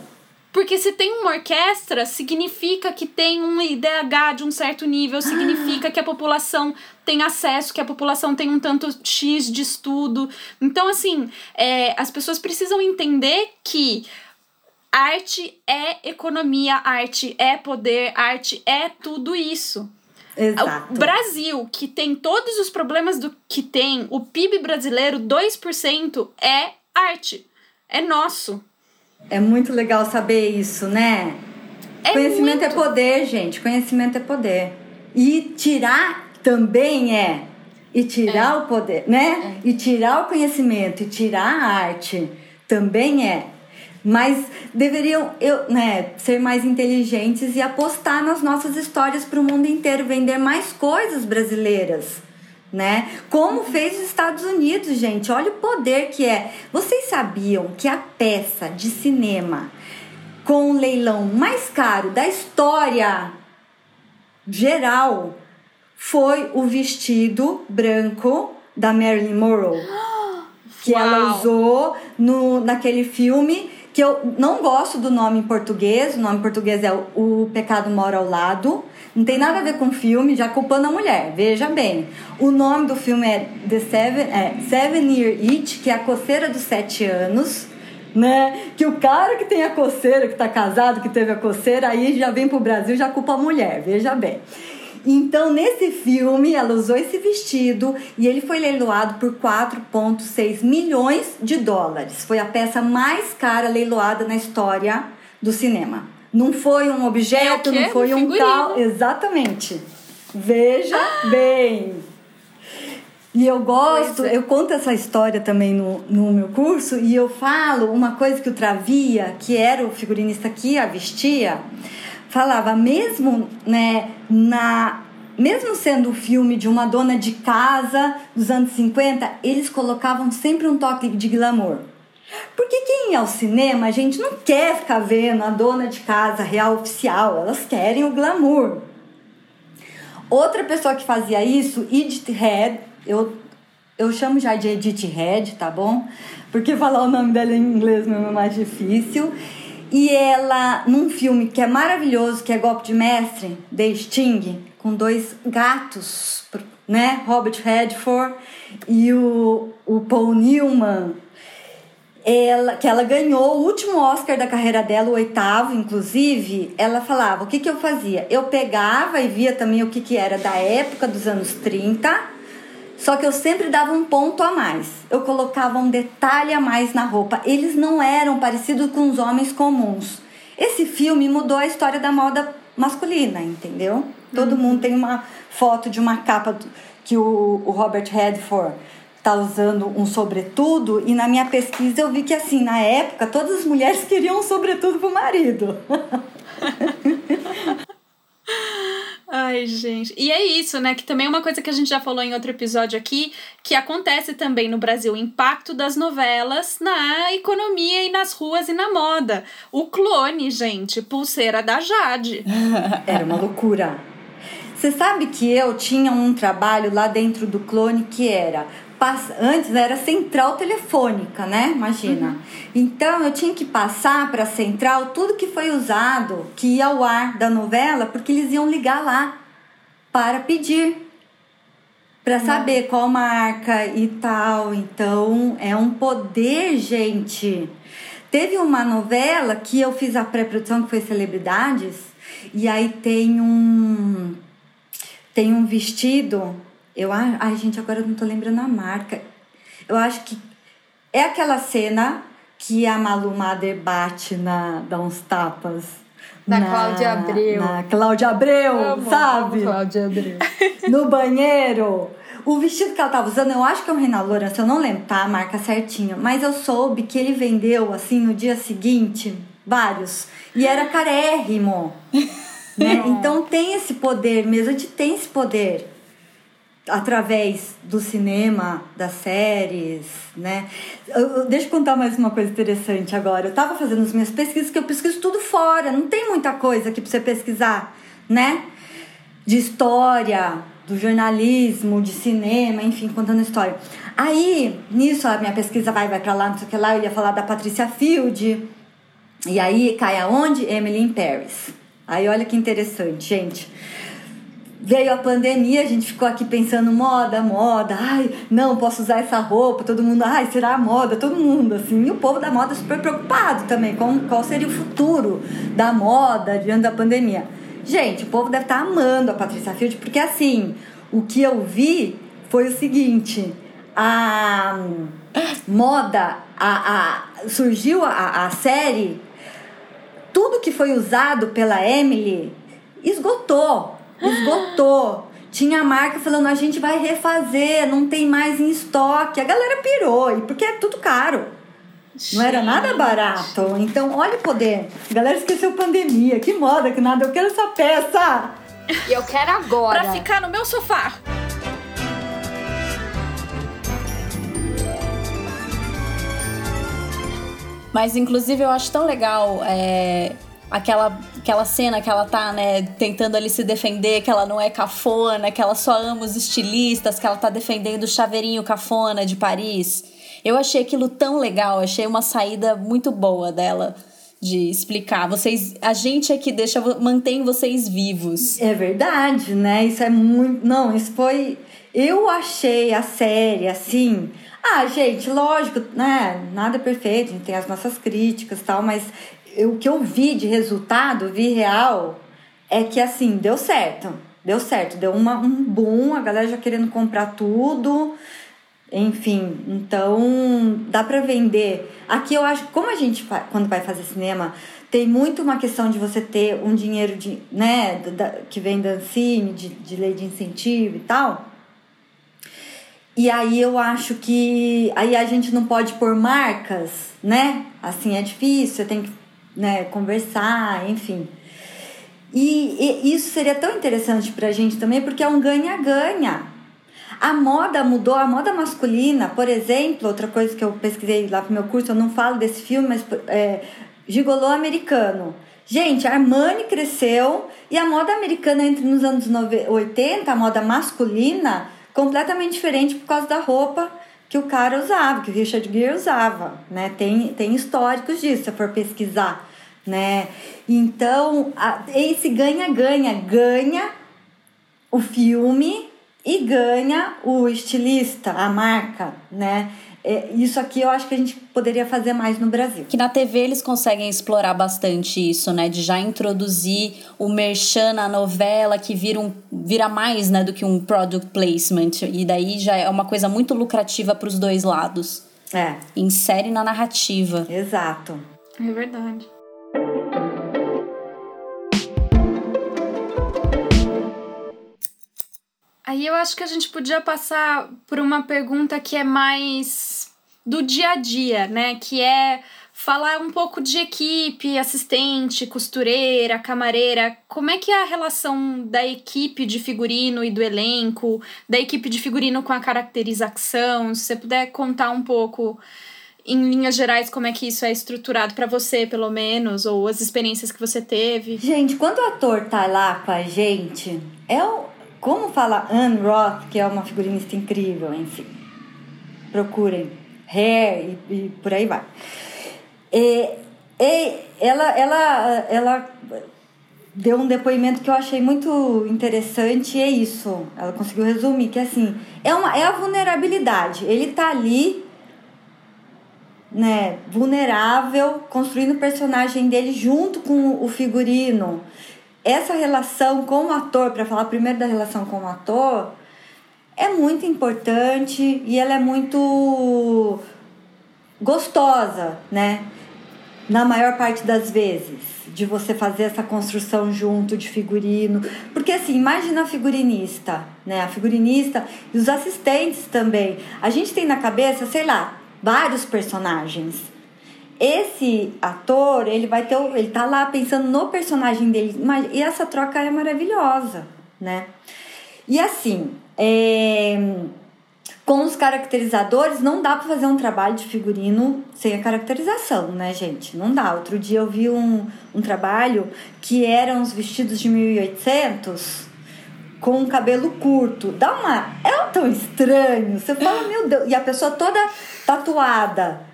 Porque se tem uma orquestra, significa que tem um IDH de um certo nível, significa ah. que a população tem acesso, que a população tem um tanto X de estudo. Então, assim, é, as pessoas precisam entender que Arte é economia, arte é poder, arte é tudo isso. Exato. O Brasil, que tem todos os problemas do que tem, o PIB brasileiro, 2% é arte. É nosso. É muito legal saber isso, né? É Conhecimento é muito... é poder, gente. Conhecimento é poder. E tirar também é. E tirar é. o poder, né? É. E tirar o conhecimento e tirar a arte também é. Mas deveriam eu, né, ser mais inteligentes e apostar nas nossas histórias para o mundo inteiro, vender mais coisas brasileiras, né? Como fez os Estados Unidos, gente. Olha o poder que é. Vocês sabiam que a peça de cinema com o leilão mais caro da história geral foi o vestido branco da Marilyn Monroe? (gasps) Que Uau. ela usou no, naquele filme que eu não gosto do nome em português, o nome em português é O Pecado Mora ao Lado. Não tem nada a ver com filme, já culpando a mulher, veja bem. O nome do filme é The Seven, é Seven Year Itch, que é a coceira dos sete anos, né? Que o cara que tem a coceira, que tá casado, que teve a coceira, aí já vem pro Brasil, já culpa a mulher, veja bem. Então, nesse filme, ela usou esse vestido e ele foi leiloado por 4,6 milhões de dólares. Foi a peça mais cara leiloada na história do cinema. Não foi um objeto, é não foi um carro. Exatamente. Veja bem. E eu gosto, é. eu conto essa história também no, no meu curso e eu falo uma coisa que o Travia, que era o figurinista que a vestia, falava mesmo, né, na mesmo sendo o filme de uma dona de casa dos anos 50, eles colocavam sempre um toque de glamour. Porque quem é ao cinema, a gente não quer ficar vendo a dona de casa real oficial, elas querem o glamour. Outra pessoa que fazia isso, Edith Head, eu, eu chamo já de Edith Head, tá bom? Porque falar o nome dela em inglês não é mais difícil. E ela, num filme que é maravilhoso, que é Golpe de Mestre, The Sting, com dois gatos, né? Robert Redford e o, o Paul Newman, ela, que ela ganhou o último Oscar da carreira dela, o oitavo, inclusive, ela falava, o que, que eu fazia? Eu pegava e via também o que, que era da época dos anos 30 só que eu sempre dava um ponto a mais. Eu colocava um detalhe a mais na roupa. Eles não eram parecidos com os homens comuns. Esse filme mudou a história da moda masculina, entendeu? Todo uhum. mundo tem uma foto de uma capa que o, o Robert Redford tá usando um sobretudo e na minha pesquisa eu vi que assim, na época todas as mulheres (laughs) queriam um sobretudo pro marido. (laughs) Ai, gente. E é isso, né? Que também é uma coisa que a gente já falou em outro episódio aqui, que acontece também no Brasil, o impacto das novelas na economia e nas ruas e na moda. O clone, gente, pulseira da Jade. (laughs) Era uma loucura. Você sabe que eu tinha um trabalho lá dentro do clone que era antes era central telefônica, né? Imagina. Uhum. Então eu tinha que passar para a central tudo que foi usado, que ia ao ar da novela, porque eles iam ligar lá para pedir. para saber qual marca e tal. Então, é um poder, gente. Teve uma novela que eu fiz a pré-produção que foi Celebridades, e aí tem um tem um vestido, eu ai gente, agora eu não tô lembrando a marca. Eu acho que é aquela cena que a Malu Mader bate na dá uns tapas da na, Cláudia Abreu. Na Cláudia Abreu, amo, sabe? Amo Cláudia Abreu. (laughs) no banheiro. O vestido que ela tava usando, eu acho que é um Renan Lourenço, eu não lembro, tá? A marca certinha. Mas eu soube que ele vendeu, assim, no dia seguinte, vários. E era carérrimo. né? (laughs) Então tem esse poder mesmo, a gente tem esse poder através do cinema, das séries, né? Eu, deixa eu contar mais uma coisa interessante agora. Eu tava fazendo as minhas pesquisas, que eu pesquiso tudo fora, não tem muita coisa aqui pra você pesquisar, né? De história, do jornalismo, de cinema, enfim, contando história. Aí, nisso, a minha pesquisa vai, vai para lá, não sei o que lá, eu ia falar da Patricia Field. E aí cai aonde? Emily in Paris. Aí olha que interessante, gente. Veio a pandemia, a gente ficou aqui pensando moda, moda, ai, não posso usar essa roupa, todo mundo, ai, será a moda, todo mundo, assim. E o povo da moda super preocupado também com qual seria o futuro da moda diante da pandemia. Gente, o povo deve estar tá amando a Patrícia Field, porque assim, o que eu vi foi o seguinte: a moda, a, a surgiu a, a série, tudo que foi usado pela Emily esgotou. Esgotou. Tinha a marca falando, a gente vai refazer, não tem mais em estoque. A galera pirou, e porque é tudo caro. Não era nada barato. Então, olha o poder. A galera esqueceu pandemia. Que moda, que nada. Eu quero essa peça. E eu quero agora. pra ficar no meu sofá. Mas, inclusive, eu acho tão legal é, aquela, aquela cena que ela tá, né, tentando ali se defender, que ela não é cafona, que ela só ama os estilistas, que ela tá defendendo o chaveirinho cafona de Paris. Eu achei aquilo tão legal, achei uma saída muito boa dela de explicar. Vocês, a gente é que deixa, mantém vocês vivos. É verdade, né? Isso é muito, não, isso foi eu achei a série assim, ah, gente, lógico, né? Nada é perfeito, a gente tem as nossas críticas, tal, mas o que eu vi de resultado, vi real, é que assim, deu certo. Deu certo, deu uma, um boom, a galera já querendo comprar tudo. Enfim, então dá para vender. Aqui eu acho, como a gente quando vai fazer cinema, tem muito uma questão de você ter um dinheiro de, né, da, que vem da Ancine, de, de lei de incentivo e tal. E aí eu acho que aí a gente não pode pôr marcas, né? Assim é difícil, tem que né, conversar, enfim. E, e isso seria tão interessante pra gente também, porque é um ganha-ganha a moda mudou, a moda masculina, por exemplo, outra coisa que eu pesquisei lá pro meu curso, eu não falo desse filme, mas é, Gigolô americano. Gente, a Armani cresceu e a moda americana entre nos anos 80, a moda masculina, completamente diferente por causa da roupa que o cara usava, que o Richard Gere usava, né? Tem, tem históricos disso, se for pesquisar, né? Então, a, esse ganha-ganha, ganha o filme e ganha o estilista, a marca, né? É, isso aqui eu acho que a gente poderia fazer mais no Brasil. Que na TV eles conseguem explorar bastante isso, né? De já introduzir o merchan na novela que vira, um, vira mais né, do que um product placement. E daí já é uma coisa muito lucrativa para os dois lados. É. Insere na narrativa. Exato. É verdade. Aí eu acho que a gente podia passar por uma pergunta que é mais do dia a dia, né? Que é falar um pouco de equipe, assistente, costureira, camareira. Como é que é a relação da equipe de figurino e do elenco, da equipe de figurino com a caracterização? Se você puder contar um pouco em linhas gerais como é que isso é estruturado para você, pelo menos, ou as experiências que você teve. Gente, quando o ator tá lá com a gente, é o como fala Anne Roth, que é uma figurinista incrível, enfim. Procurem. Hair e, e por aí vai. E, e ela, ela, ela deu um depoimento que eu achei muito interessante e é isso. Ela conseguiu resumir que assim, é uma é a vulnerabilidade. Ele tá ali né, vulnerável, construindo o personagem dele junto com o figurino. Essa relação com o ator, para falar primeiro da relação com o ator, é muito importante e ela é muito gostosa, né? Na maior parte das vezes, de você fazer essa construção junto de figurino. Porque assim, imagina a figurinista, né? A figurinista e os assistentes também. A gente tem na cabeça, sei lá, vários personagens. Esse ator, ele vai ter, ele tá lá pensando no personagem dele, e essa troca é maravilhosa, né? E assim, é, com os caracterizadores, não dá para fazer um trabalho de figurino sem a caracterização, né, gente? Não dá. Outro dia eu vi um, um trabalho que eram os vestidos de 1800 com um cabelo curto. Dá uma. É tão estranho. Você fala, meu Deus. E a pessoa toda tatuada.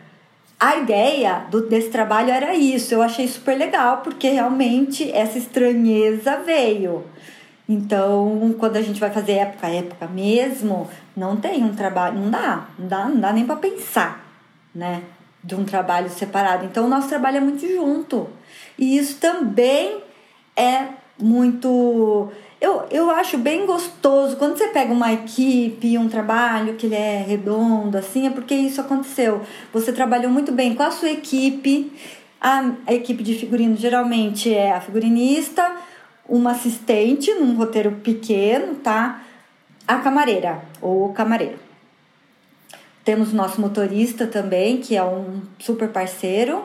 A ideia do, desse trabalho era isso. Eu achei super legal, porque realmente essa estranheza veio. Então, quando a gente vai fazer época época mesmo, não tem um trabalho, não dá, não dá, não dá nem para pensar, né? De um trabalho separado. Então, o nosso trabalho é muito junto. E isso também é muito eu, eu acho bem gostoso quando você pega uma equipe, um trabalho que ele é redondo, assim, é porque isso aconteceu. Você trabalhou muito bem com a sua equipe. A, a equipe de figurino geralmente é a figurinista, uma assistente num roteiro pequeno, tá? A camareira ou camareiro. Temos o nosso motorista também, que é um super parceiro.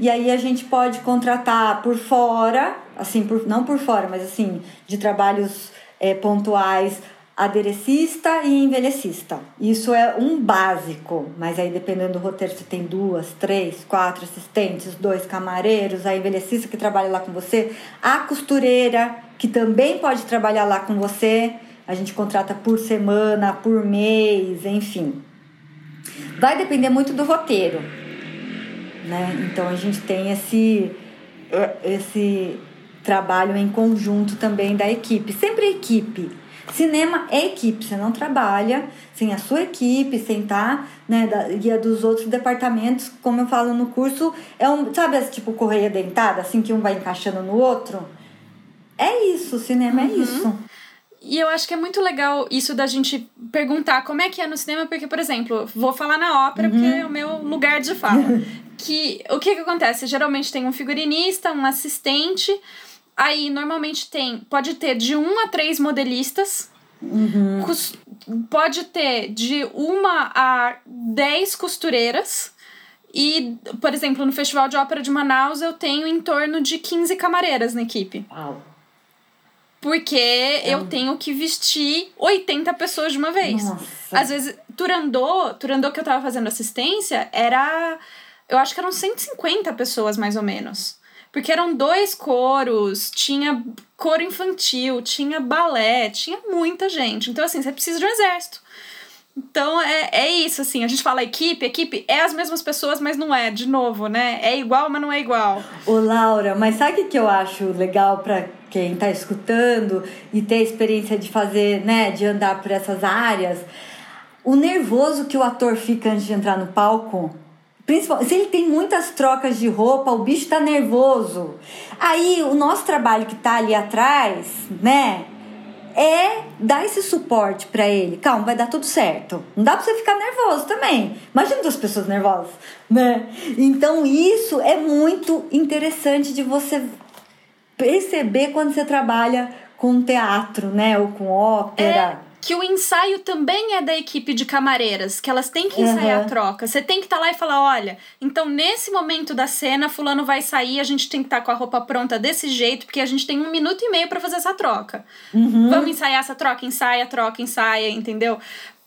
E aí a gente pode contratar por fora, assim, por, não por fora, mas assim, de trabalhos é, pontuais, aderecista e envelhecista. Isso é um básico, mas aí dependendo do roteiro, você tem duas, três, quatro assistentes, dois camareiros, a envelhecista que trabalha lá com você, a costureira que também pode trabalhar lá com você. A gente contrata por semana, por mês, enfim. Vai depender muito do roteiro, né? Então a gente tem esse esse trabalho em conjunto também da equipe, sempre equipe. Cinema é equipe, você não trabalha sem a sua equipe, sem estar, tá, né, da guia dos outros departamentos, como eu falo no curso, é um, sabe, tipo correia dentada, assim que um vai encaixando no outro? É isso, cinema é uhum. é isso. E eu acho que é muito legal isso da gente perguntar como é que é no cinema, porque, por exemplo, vou falar na ópera, uhum. porque é o meu lugar de fala. (laughs) que o que, que acontece? Geralmente tem um figurinista, um assistente, aí normalmente tem, pode ter de um a três modelistas. Uhum. Pode ter de uma a dez costureiras. E, por exemplo, no Festival de Ópera de Manaus, eu tenho em torno de 15 camareiras na equipe. Uau. Porque é eu tenho que vestir 80 pessoas de uma vez. Nossa. Às vezes, Turandô, Turandô que eu tava fazendo assistência, era. Eu acho que eram 150 pessoas mais ou menos. Porque eram dois coros, tinha coro infantil, tinha balé, tinha muita gente. Então, assim, você precisa de um exército. Então é, é isso, assim, a gente fala equipe, equipe é as mesmas pessoas, mas não é, de novo, né? É igual, mas não é igual. Ô Laura, mas sabe o que eu acho legal para quem tá escutando e ter a experiência de fazer, né, de andar por essas áreas? O nervoso que o ator fica antes de entrar no palco. Principalmente, se ele tem muitas trocas de roupa, o bicho tá nervoso. Aí o nosso trabalho que tá ali atrás, né? é dar esse suporte para ele. Calma, vai dar tudo certo. Não dá para você ficar nervoso também. Imagina duas pessoas nervosas, né? Então isso é muito interessante de você perceber quando você trabalha com teatro, né, ou com ópera. É que o ensaio também é da equipe de camareiras, que elas têm que ensaiar uhum. a troca. Você tem que estar tá lá e falar: olha, então nesse momento da cena, Fulano vai sair, a gente tem que estar tá com a roupa pronta desse jeito, porque a gente tem um minuto e meio para fazer essa troca. Uhum. Vamos ensaiar essa troca? Ensaia, troca, ensaia, entendeu?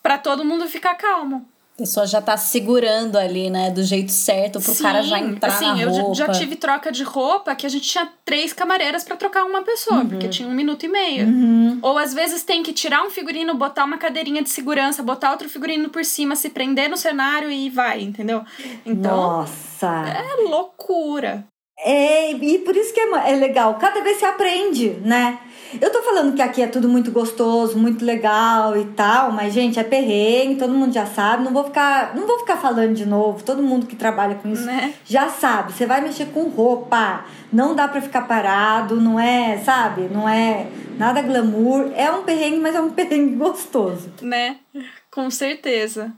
Para todo mundo ficar calmo. A pessoa já tá segurando ali, né, do jeito certo pro Sim, cara já entrar assim, na roupa. eu já, tive troca de roupa que a gente tinha três camareiras para trocar uma pessoa, uhum. porque tinha um minuto e meio. Uhum. Ou às vezes tem que tirar um figurino, botar uma cadeirinha de segurança, botar outro figurino por cima, se prender no cenário e vai, entendeu? Então, Nossa! É loucura. É, e por isso que é, é legal. Cada vez se aprende, né? Eu tô falando que aqui é tudo muito gostoso, muito legal e tal, mas gente, é perrengue, todo mundo já sabe, não vou ficar, não vou ficar falando de novo. Todo mundo que trabalha com isso Né? já sabe. Você vai mexer com roupa, não dá pra ficar parado, não é, sabe? Não é nada glamour, é um perrengue, mas é um (laughs) perrengue gostoso. Né? Com certeza.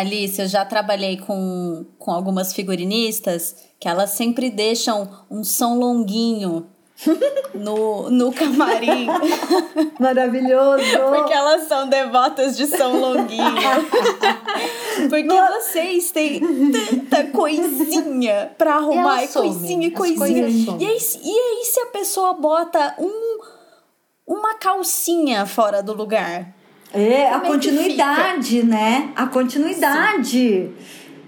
Alice, eu já trabalhei com, com algumas figurinistas que elas sempre deixam um som longuinho (laughs) no, no camarim. (laughs) Maravilhoso. Porque elas são devotas de som longuinho. (laughs) Porque vocês têm tanta coisinha pra arrumar. E coisinha, e coisinha. E aí, e aí se a pessoa bota um, uma calcinha fora do lugar? É, a Como é continuidade, né? A continuidade.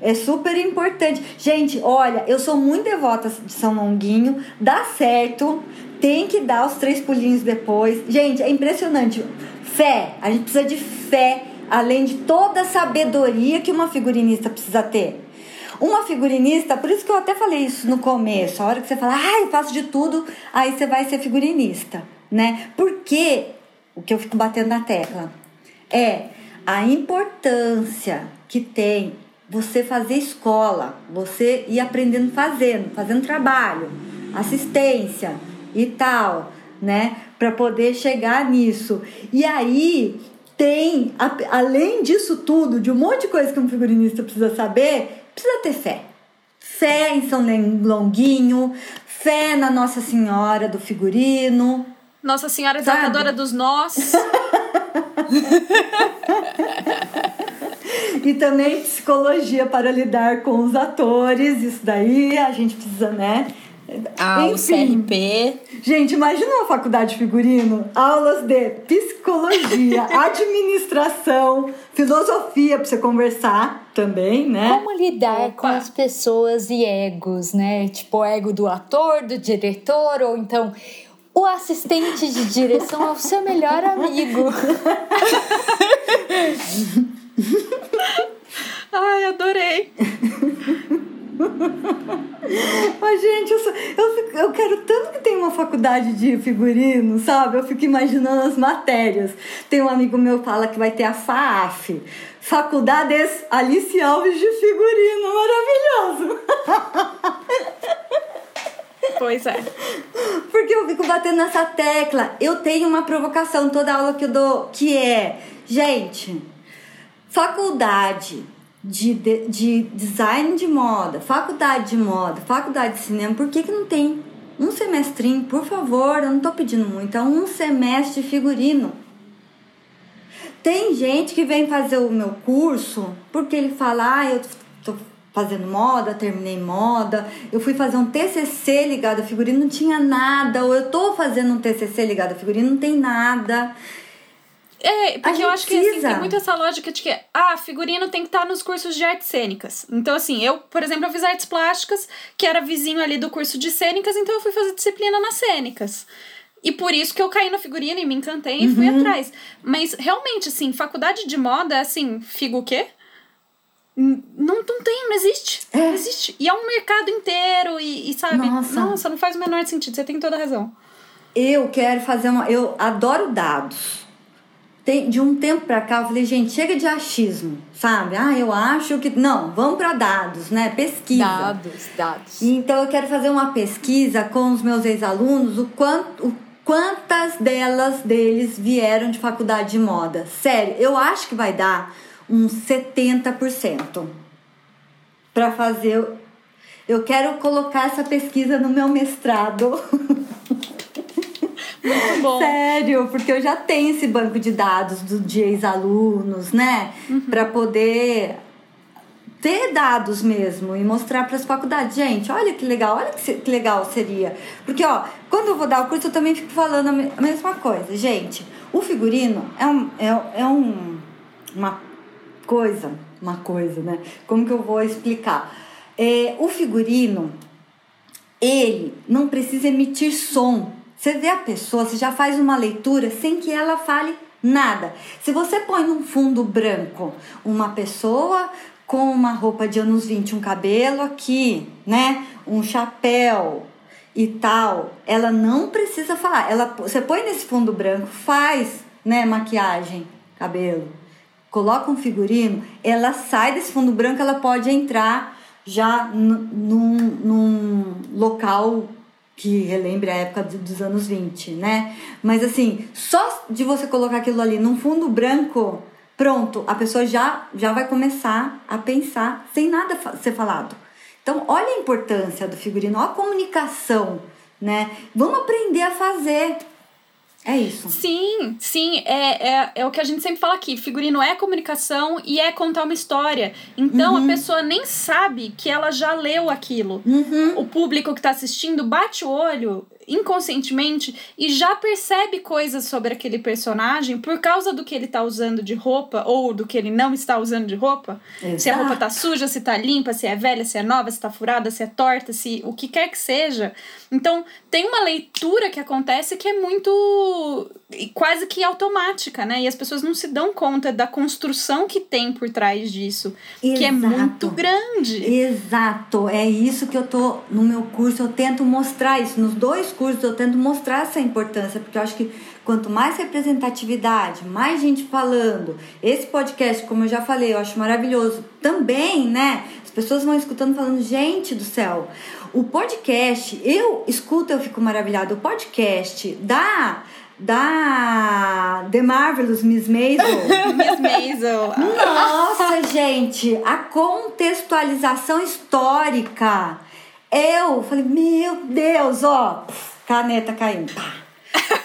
É super importante. Gente, olha, eu sou muito devota de São Longuinho. Dá certo. Tem que dar os três pulinhos depois. Gente, é impressionante. Fé. A gente precisa de fé. Além de toda a sabedoria que uma figurinista precisa ter. Uma figurinista, por isso que eu até falei isso no começo, a hora que você fala, ah, eu faço de tudo, aí você vai ser figurinista, né? Porque o que eu fico batendo na tecla é a importância que tem você fazer escola, você ir aprendendo fazendo, fazendo trabalho, assistência e tal, né? Para poder chegar nisso. E aí tem, além disso tudo, de um monte de coisa que um figurinista precisa saber, precisa ter fé. Fé em São Longuinho, fé na Nossa Senhora do Figurino, Nossa Senhora Sabe? Desatadora dos Nós. (laughs) (laughs) E também psicologia para lidar com os atores. Isso daí a gente precisa, né? Ah, o Enfim. CRP. Gente, imagina uma faculdade de figurino, aulas de psicologia, (laughs) administração, filosofia para você conversar também, né? Como lidar Opa. com as pessoas e egos, né? Tipo, o ego do ator, do diretor, ou então o assistente de direção é o seu melhor amigo. (laughs) Ai, adorei. Mas, gente, eu, sou- eu, eu quero tanto que tenha uma faculdade de figurino, sabe? Eu fico imaginando as matérias. Tem um amigo meu que fala que vai ter a FAAF, Faculdades Alice Alves de Figurino. Maravilhoso! (laughs) Pois é. Porque eu fico batendo nessa tecla. Eu tenho uma provocação toda aula que eu dou, que é, gente, faculdade de, de, de design de moda, faculdade de moda, faculdade de cinema, por que, que não tem um semestrinho, por favor? Eu não tô pedindo muito, é um semestre de figurino. Tem gente que vem fazer o meu curso porque ele fala, ah, eu fazendo moda, terminei moda, eu fui fazer um TCC ligado a figurino, não tinha nada, ou eu tô fazendo um TCC ligado a figurino, não tem nada. É, porque eu acho que assim, tem muito essa lógica de que, ah, figurino tem que estar nos cursos de artes cênicas. Então, assim, eu, por exemplo, eu fiz artes plásticas, que era vizinho ali do curso de cênicas, então eu fui fazer disciplina nas cênicas. E por isso que eu caí no figurino e me encantei e fui atrás. Mas, realmente, assim, faculdade de moda, assim, figo o quê? Não, não tem, não existe. Não existe. E é um mercado inteiro e, e sabe? Nossa. Nossa, não faz o menor sentido. Você tem toda a razão. Eu quero fazer uma. Eu adoro dados. Tem, de um tempo pra cá, eu falei, gente, chega de achismo, sabe? Ah, eu acho que. Não, vamos pra dados, né? Pesquisa. Dados, dados. Então eu quero fazer uma pesquisa com os meus ex-alunos, o quanto, o quantas delas deles vieram de faculdade de moda. Sério, eu acho que vai dar uns 70% para fazer. Eu quero colocar essa pesquisa no meu mestrado. (laughs) Muito bom. Sério, porque eu já tenho esse banco de dados do, de ex-alunos, né? Pra poder ter dados mesmo e mostrar para as faculdades. Gente, olha que legal, olha que, legal seria. Porque, ó, quando eu vou dar o curso, eu também fico falando a mesma coisa. Gente, o figurino é, um, é, é um, uma coisa, uma coisa, né? Como que eu vou explicar? É, o figurino, ele não precisa emitir som. Você vê a pessoa, você já faz uma leitura sem que ela fale nada. Se você põe num fundo branco uma pessoa com uma roupa de anos 20, um cabelo aqui, né? Um chapéu e tal, ela não precisa falar. Ela, você põe nesse fundo branco, faz, né, maquiagem, cabelo, coloca um figurino, ela sai desse fundo branco, ela pode entrar já num, num local que relembre a época dos anos 20, né? Mas assim, só de você colocar aquilo ali num fundo branco, pronto, a pessoa já, já vai começar a pensar sem nada ser falado. Então, olha a importância do figurino, olha a comunicação, né? Vamos aprender a fazer. É isso. Sim, sim. É, é, é o que a gente sempre fala aqui. Figurino é comunicação e é contar uma história. Então uhum. a pessoa nem sabe que ela já leu aquilo. Uhum. O público que está assistindo bate o olho inconscientemente e já percebe coisas sobre aquele personagem por causa do que ele tá usando de roupa ou do que ele não está usando de roupa. Exato. Se a roupa tá suja, se tá limpa, se é velha, se é nova, se tá furada, se é torta, se o que quer que seja. Então, tem uma leitura que acontece que é muito quase que automática, né? E as pessoas não se dão conta da construção que tem por trás disso, Exato. que é muito grande. Exato, é isso que eu tô no meu curso, eu tento mostrar isso nos dois cursos eu tento mostrar essa importância, porque eu acho que quanto mais representatividade, mais gente falando, esse podcast, como eu já falei, eu acho maravilhoso. Também, né? As pessoas vão escutando falando, gente do céu, o podcast, eu escuto, eu fico maravilhada. O podcast da da The Marvelous Miss Maisel. (laughs) Miss Maisel. Nossa, gente, a contextualização histórica eu falei, meu Deus, ó, caneta caindo.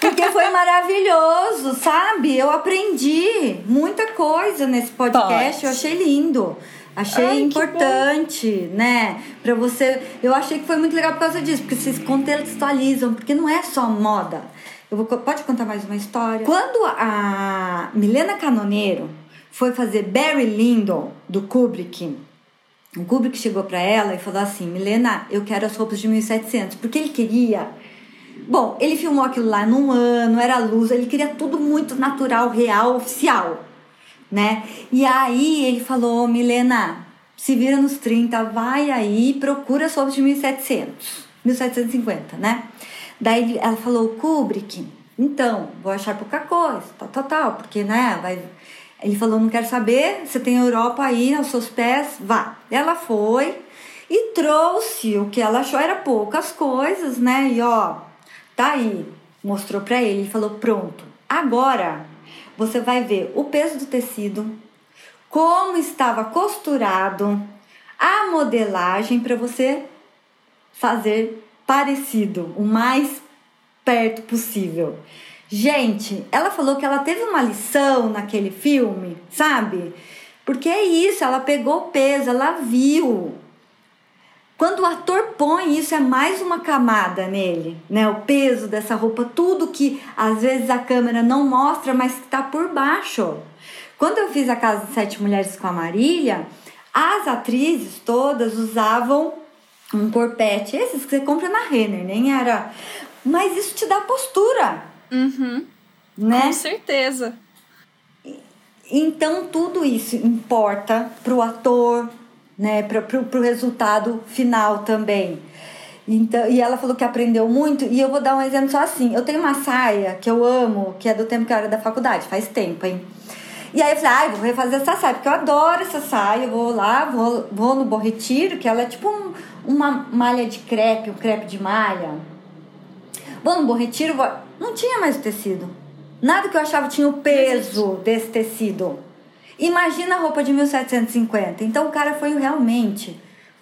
Porque foi (laughs) maravilhoso, sabe? Eu aprendi muita coisa nesse podcast, Pode. eu achei lindo. Achei Ai, importante, né? Pra você. Eu achei que foi muito legal por causa disso, porque vocês contextualizam, porque não é só moda. Eu vou, pode contar mais uma história? Quando a Milena Canoneiro foi fazer Barry Lyndon do Kubrick, o Kubrick chegou para ela e falou assim: Milena, eu quero as roupas de 1700, porque ele queria. Bom, ele filmou aquilo lá num ano, era luz, ele queria tudo muito natural, real, oficial, né? E aí ele falou: Milena, se vira nos 30, vai aí, procura as roupas de 1700, 1750, né? Daí ela falou: Kubrick, então, vou achar pouca coisa, tal, tal, tal, porque, né, vai ele falou: Não quero saber, você tem a Europa aí aos seus pés, vá. Ela foi e trouxe o que ela achou, era poucas coisas, né? E ó, tá aí. Mostrou para ele, ele falou: Pronto, agora você vai ver o peso do tecido, como estava costurado, a modelagem para você fazer parecido, o mais perto possível. Gente, ela falou que ela teve uma lição naquele filme, sabe? Porque é isso, ela pegou peso, ela viu. Quando o ator põe isso, é mais uma camada nele, né? O peso dessa roupa, tudo que às vezes a câmera não mostra, mas que tá por baixo. Quando eu fiz a Casa de Sete Mulheres com a Marília, as atrizes todas usavam um corpete, esses que você compra na Renner, nem era. Mas isso te dá postura. Uhum. Né? Com certeza. Então tudo isso importa pro ator, né, para pro resultado final também. Então, e ela falou que aprendeu muito, e eu vou dar um exemplo só assim. Eu tenho uma saia que eu amo, que é do tempo que eu era da faculdade, faz tempo, hein? E aí eu falei, ah, vou refazer essa saia, porque eu adoro essa saia, eu vou lá, vou, vou no Bom Retiro, que ela é tipo um, uma malha de crepe, um crepe de malha. Vou no Bom Retiro, vou não tinha mais o tecido. Nada que eu achava tinha o peso desse tecido. Imagina a roupa de 1750. Então o cara foi realmente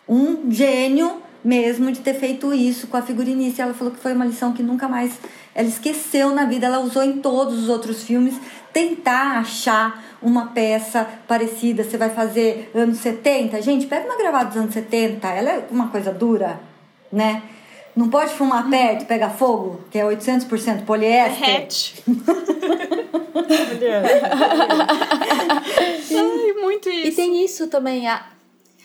um gênio mesmo de ter feito isso com a figurinista. Ela falou que foi uma lição que nunca mais ela esqueceu na vida. Ela usou em todos os outros filmes tentar achar uma peça parecida. Você vai fazer anos 70, gente, pega uma gravata dos anos 70. Ela é uma coisa dura, né? Não pode fumar perto e pegar fogo, que é 800% poliéster. (laughs) Derrete. Ai, muito isso. E tem isso também, a,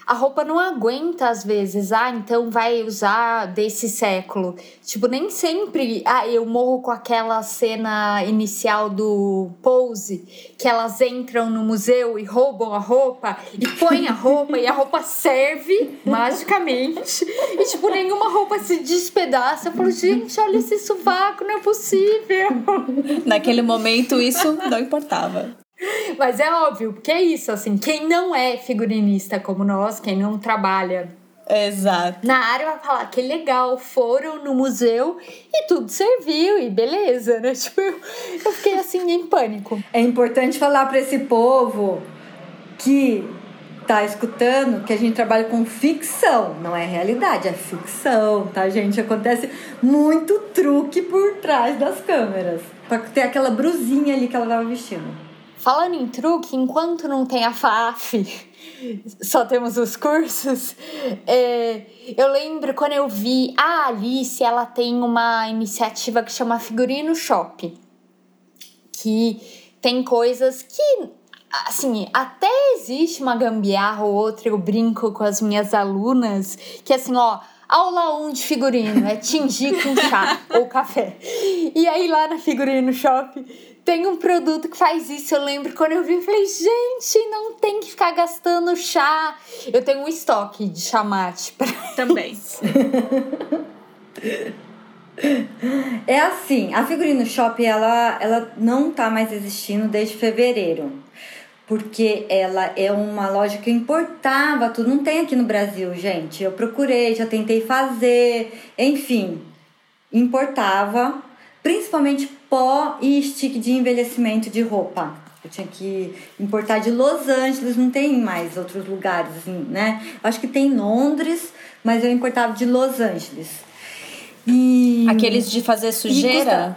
a roupa não aguenta às vezes. Ah, então vai usar desse século. Tipo, nem sempre. Ah, eu morro com aquela cena inicial do Pose, que elas entram no museu e roubam a roupa e põem a roupa e a roupa serve magicamente. E, tipo, nenhuma roupa se despedaça. Eu falo, gente, olha esse sovaco, não é possível. Naquele momento isso não importava. Mas é óbvio, porque é isso, assim, quem não é figurinista como nós, quem não trabalha Exato. na área vai falar que legal, foram no museu e tudo serviu e beleza, né? (laughs) Tipo, eu, eu fiquei assim em pânico. É importante falar para esse povo que tá escutando que a gente trabalha com ficção, não é realidade, é ficção, tá, gente? Acontece muito truque por trás das câmeras. Pra ter aquela brusinha ali que ela tava vestindo. Falando em truque, enquanto não tem a FAF, (laughs) só temos os cursos. É, eu lembro quando eu vi a Alice, ela tem uma iniciativa que chama Figurino Shop, que tem coisas que assim, até existe uma gambiarra ou outra, eu brinco com as minhas alunas, que assim, ó, aula 1 um de figurino é tingir com chá (laughs) ou café. E aí lá na Figurino Shop tem um produto que faz isso. Eu lembro quando eu vi, eu falei, gente, não tem que ficar gastando chá. Eu tenho um estoque de chamate pra (laughs) Também. É assim, a Figurino Shop ela, ela não tá mais existindo desde fevereiro. Porque ela é uma loja que importava tudo. Não tem aqui no Brasil, gente. Eu procurei, já tentei fazer, enfim, importava principalmente pó e stick de envelhecimento de roupa. Eu tinha que importar de Los Angeles, não tem mais outros lugares, assim, né? Acho que tem em Londres, mas eu importava de Los Angeles. E... Aqueles de fazer sujeira?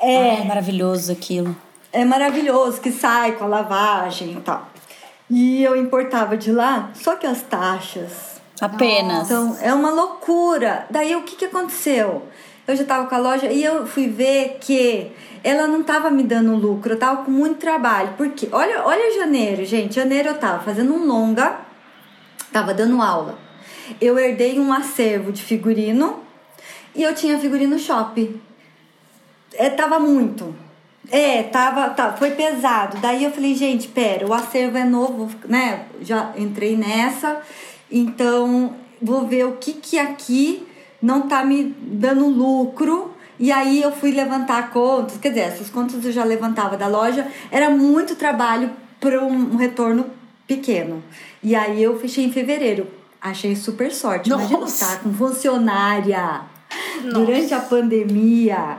É. Ai, é maravilhoso aquilo. É maravilhoso, que sai com a lavagem e tal. E eu importava de lá, só que as taxas. Apenas. Então, é uma loucura. Daí o que, que aconteceu? Eu já tava com a loja e eu fui ver que ela não tava me dando lucro, eu tava com muito trabalho. Porque, olha, olha janeiro, gente. Janeiro eu tava fazendo um longa, tava dando aula. Eu herdei um acervo de figurino e eu tinha figurino shop. É, tava muito. É, tava, tá, foi pesado. Daí eu falei, gente, pera, o acervo é novo, né? Já entrei nessa, então vou ver o que que aqui não tá me dando lucro. E aí eu fui levantar contas, quer dizer, essas contas eu já levantava da loja, era muito trabalho para um retorno pequeno. E aí eu fechei em fevereiro. Achei super sorte. Nossa. Imagina estar com funcionária Nossa. durante a pandemia,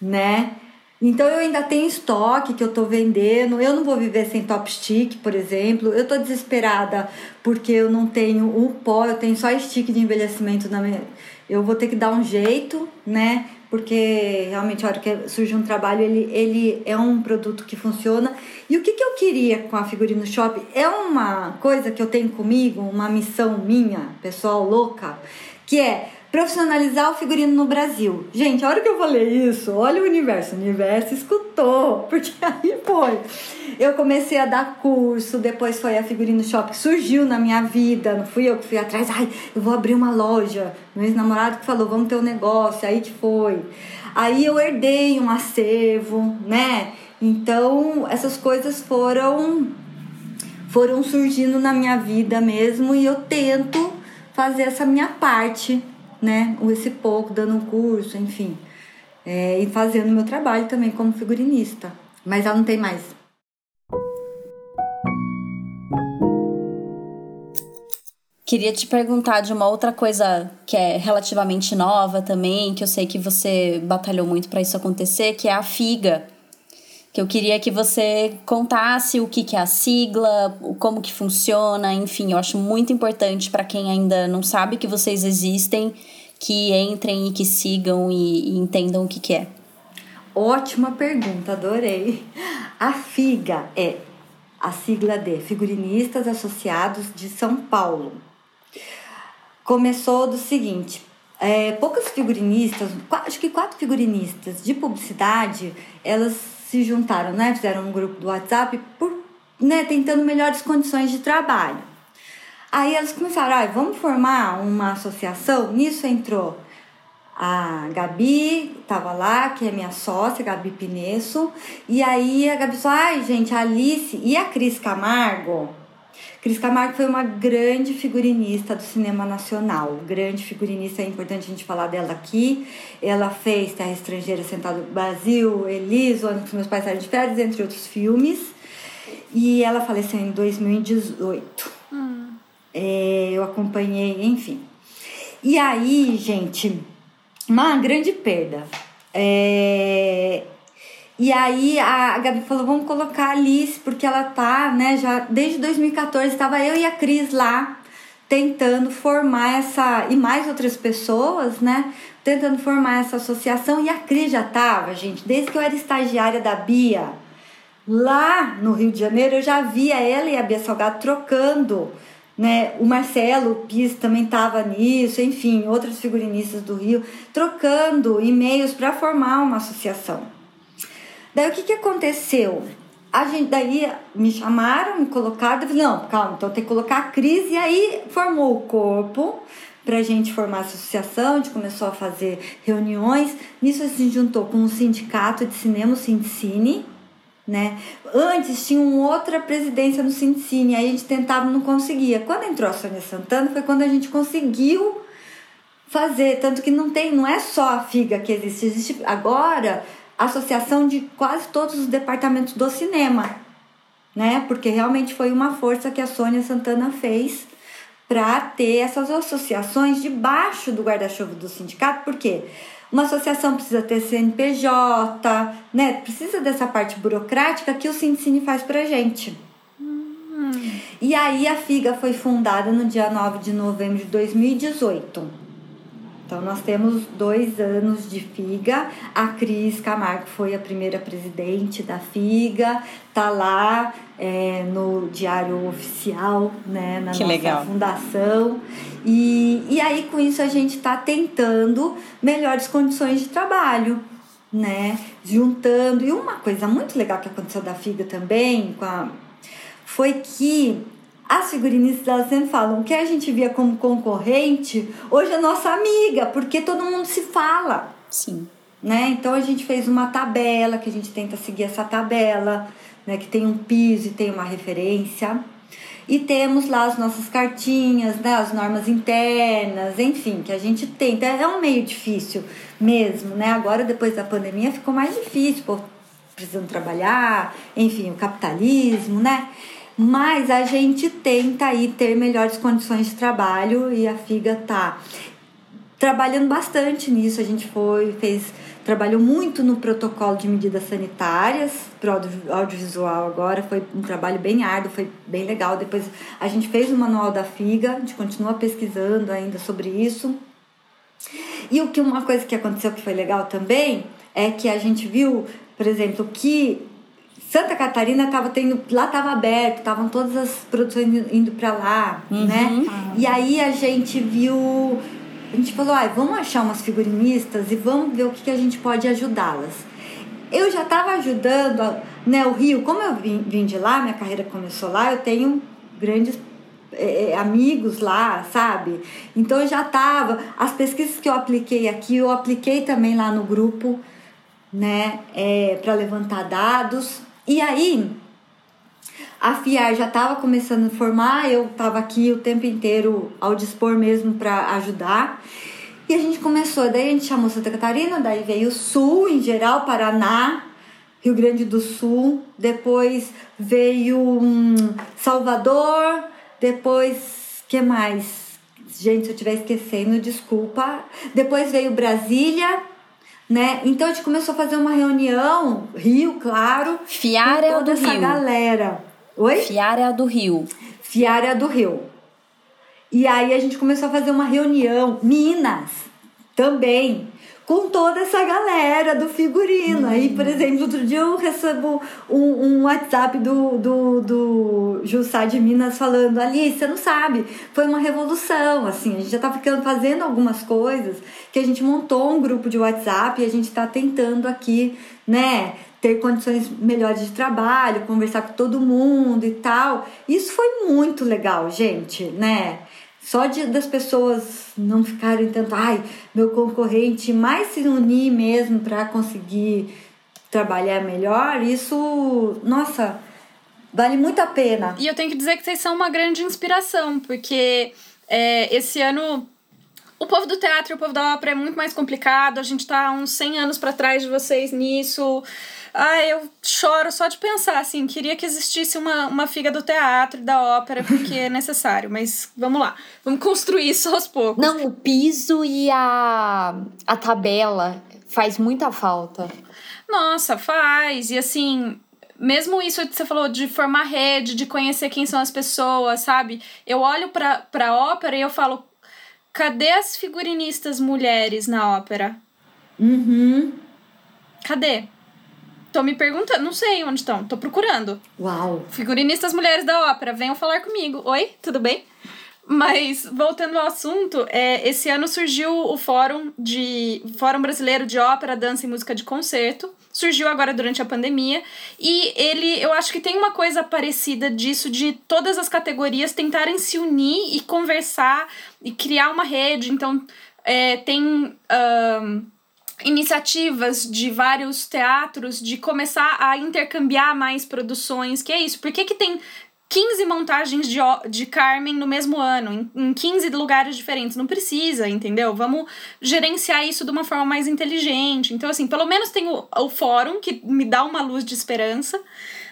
né? Então eu ainda tenho estoque que eu tô vendendo. Eu não vou viver sem top stick, por exemplo. Eu tô desesperada porque eu não tenho um pó, eu tenho só stick de envelhecimento na minha eu vou ter que dar um jeito, né? Porque realmente a hora que surge um trabalho, ele, ele é um produto que funciona. E o que, que eu queria com a Figurino Shop é uma coisa que eu tenho comigo, uma missão minha, pessoal louca, que é profissionalizar o figurino no Brasil. Gente, a hora que eu falei isso, olha o universo, o universo escutou, (laughs) porque aí foi. Eu comecei a dar curso, depois foi a Figurino Shop que surgiu na minha vida, não fui eu que fui atrás, ai, eu vou abrir uma loja. Meu ex-namorado que falou, vamos ter um negócio, aí que foi. Aí eu herdei um acervo, né? Então, essas coisas foram foram surgindo na minha vida mesmo e eu tento fazer essa minha parte né, esse pouco, dando um curso, enfim. É, e fazendo meu trabalho também como figurinista. Mas ela não tem mais. Queria te perguntar de uma outra coisa que é relativamente nova também, que eu sei que você batalhou muito para isso acontecer, que é a FIGA. Que eu queria que você contasse o que, que é a sigla, como que funciona, enfim, eu acho muito importante para quem ainda não sabe que vocês existem que entrem e que sigam e, e entendam o que, que é? Ótima pergunta, adorei. A FIGA é a sigla de Figurinistas Associados de São Paulo. Começou do seguinte: é, poucas figurinistas, acho que quatro figurinistas de publicidade, elas se juntaram, né? Fizeram um grupo do WhatsApp por, né, tentando melhores condições de trabalho. Aí elas começaram, ah, vamos formar uma associação? Nisso entrou a Gabi, tava lá, que é minha sócia, Gabi Pinesso. E aí a Gabi falou, ai gente, a Alice e a Cris Camargo. Cris Camargo foi uma grande figurinista do cinema nacional. Grande figurinista, é importante a gente falar dela aqui. Ela fez Terra Estrangeira, Sentado no Brasil, Elis, O Ano que Meus Pais Saíram de Férias, entre outros filmes. E ela faleceu em 2018. Hum. É, eu acompanhei, enfim. E aí, gente, uma grande perda. É, e aí a Gabi falou: vamos colocar a Alice, porque ela tá, né, já desde 2014 estava eu e a Cris lá tentando formar essa e mais outras pessoas, né, tentando formar essa associação e a Cris já tava, gente, desde que eu era estagiária da Bia, lá no Rio de Janeiro, eu já via ela e a Bia Salgado trocando né? O Marcelo o Pis também estava nisso, enfim, outros figurinistas do Rio, trocando e-mails para formar uma associação. Daí o que, que aconteceu? A gente daí me chamaram, me colocaram, eu falei, não, calma, então tem que colocar a Cris, e aí formou o corpo para a gente formar a associação, a gente começou a fazer reuniões, nisso a gente juntou com um sindicato de cinema, o Sindicine, né? Antes tinha uma outra presidência no Cine, aí a gente tentava não conseguia. Quando entrou a Sônia Santana foi quando a gente conseguiu fazer, tanto que não tem, não é só a FIGA que existe, existe agora associação de quase todos os departamentos do cinema, né? Porque realmente foi uma força que a Sônia Santana fez para ter essas associações debaixo do guarda-chuva do sindicato, porque? Uma associação precisa ter CNPJ, né? Precisa dessa parte burocrática que o Sindicine faz pra gente. Hum. E aí a FIGA foi fundada no dia 9 de novembro de 2018. Então, nós temos dois anos de FIGA. A Cris Camargo foi a primeira presidente da FIGA, tá lá é, no Diário Oficial, né, na que nossa legal. fundação. E, e aí, com isso, a gente está tentando melhores condições de trabalho, né? Juntando. E uma coisa muito legal que aconteceu da FIGA também com a, foi que as figurinistas elas sempre falam que a gente via como concorrente, hoje é nossa amiga, porque todo mundo se fala. Sim. Né? Então a gente fez uma tabela, que a gente tenta seguir essa tabela, né? que tem um piso e tem uma referência. E temos lá as nossas cartinhas, né? as normas internas, enfim, que a gente tenta. É um meio difícil mesmo, né? Agora, depois da pandemia, ficou mais difícil, pô, precisando trabalhar, enfim, o capitalismo, né? Mas a gente tenta aí ter melhores condições de trabalho e a FIGA tá trabalhando bastante nisso. A gente foi, fez, trabalhou muito no protocolo de medidas sanitárias para o audiovisual agora. Foi um trabalho bem árduo, foi bem legal. Depois a gente fez o manual da FIGA, a gente continua pesquisando ainda sobre isso. E o que uma coisa que aconteceu que foi legal também é que a gente viu, por exemplo, que Santa Catarina estava tendo, lá estava aberto, estavam todas as produções indo para lá, uhum. né? E aí a gente viu, a gente falou, ah, vamos achar umas figurinistas e vamos ver o que, que a gente pode ajudá-las. Eu já estava ajudando, né, o Rio, como eu vim, vim de lá, minha carreira começou lá, eu tenho grandes é, amigos lá, sabe? Então eu já estava, as pesquisas que eu apliquei aqui, eu apliquei também lá no grupo, né, é, para levantar dados. E aí, a FIAR já estava começando a formar, eu estava aqui o tempo inteiro ao dispor mesmo para ajudar. E a gente começou, daí a gente chamou Santa Catarina, daí veio o Sul em geral, Paraná, Rio Grande do Sul, depois veio um, Salvador, depois que mais? Gente, se eu estiver esquecendo, desculpa. Depois veio Brasília, né? Então a gente começou a fazer uma reunião, Rio, claro. Fiara é toda do essa Rio. galera. Oi? Fiara é do Rio. Fiara é do Rio. E aí a gente começou a fazer uma reunião, Minas também, com toda essa galera do figurino. Uhum. Aí, por exemplo, outro dia eu recebo um, um WhatsApp do, do, do Jussá de Minas falando, Alice, você não sabe, foi uma revolução, assim, a gente já tá ficando, fazendo algumas coisas que a gente montou um grupo de WhatsApp e a gente tá tentando aqui, né, ter condições melhores de trabalho, conversar com todo mundo e tal. Isso foi muito legal, gente, né? Só de, das pessoas não ficarem tanto, ai, meu concorrente, mais se unir mesmo para conseguir trabalhar melhor, isso, nossa, vale muito a pena. E eu tenho que dizer que vocês são uma grande inspiração, porque é, esse ano o povo do teatro e o povo da ópera é muito mais complicado, a gente tá uns 100 anos para trás de vocês nisso. Ah, eu choro só de pensar, assim, queria que existisse uma, uma figa do teatro e da ópera, porque é necessário, mas vamos lá, vamos construir isso aos poucos. Não, o piso e a, a tabela faz muita falta. Nossa, faz, e assim, mesmo isso que você falou de formar rede, de conhecer quem são as pessoas, sabe? Eu olho pra, pra ópera e eu falo, cadê as figurinistas mulheres na ópera? Uhum. Cadê? Tô me perguntando, não sei onde estão, tô procurando. Uau! Figurinistas mulheres da ópera, venham falar comigo. Oi, tudo bem? Mas voltando ao assunto, é, esse ano surgiu o Fórum de Fórum Brasileiro de Ópera, Dança e Música de Concerto. Surgiu agora durante a pandemia e ele, eu acho que tem uma coisa parecida disso de todas as categorias tentarem se unir e conversar e criar uma rede. Então, é, tem iniciativas de vários teatros de começar a intercambiar mais produções, que é isso. Por que, que tem 15 montagens de, de Carmen no mesmo ano, em, em 15 lugares diferentes? Não precisa, entendeu? Vamos gerenciar isso de uma forma mais inteligente. Então, assim, pelo menos tem o, o fórum, que me dá uma luz de esperança.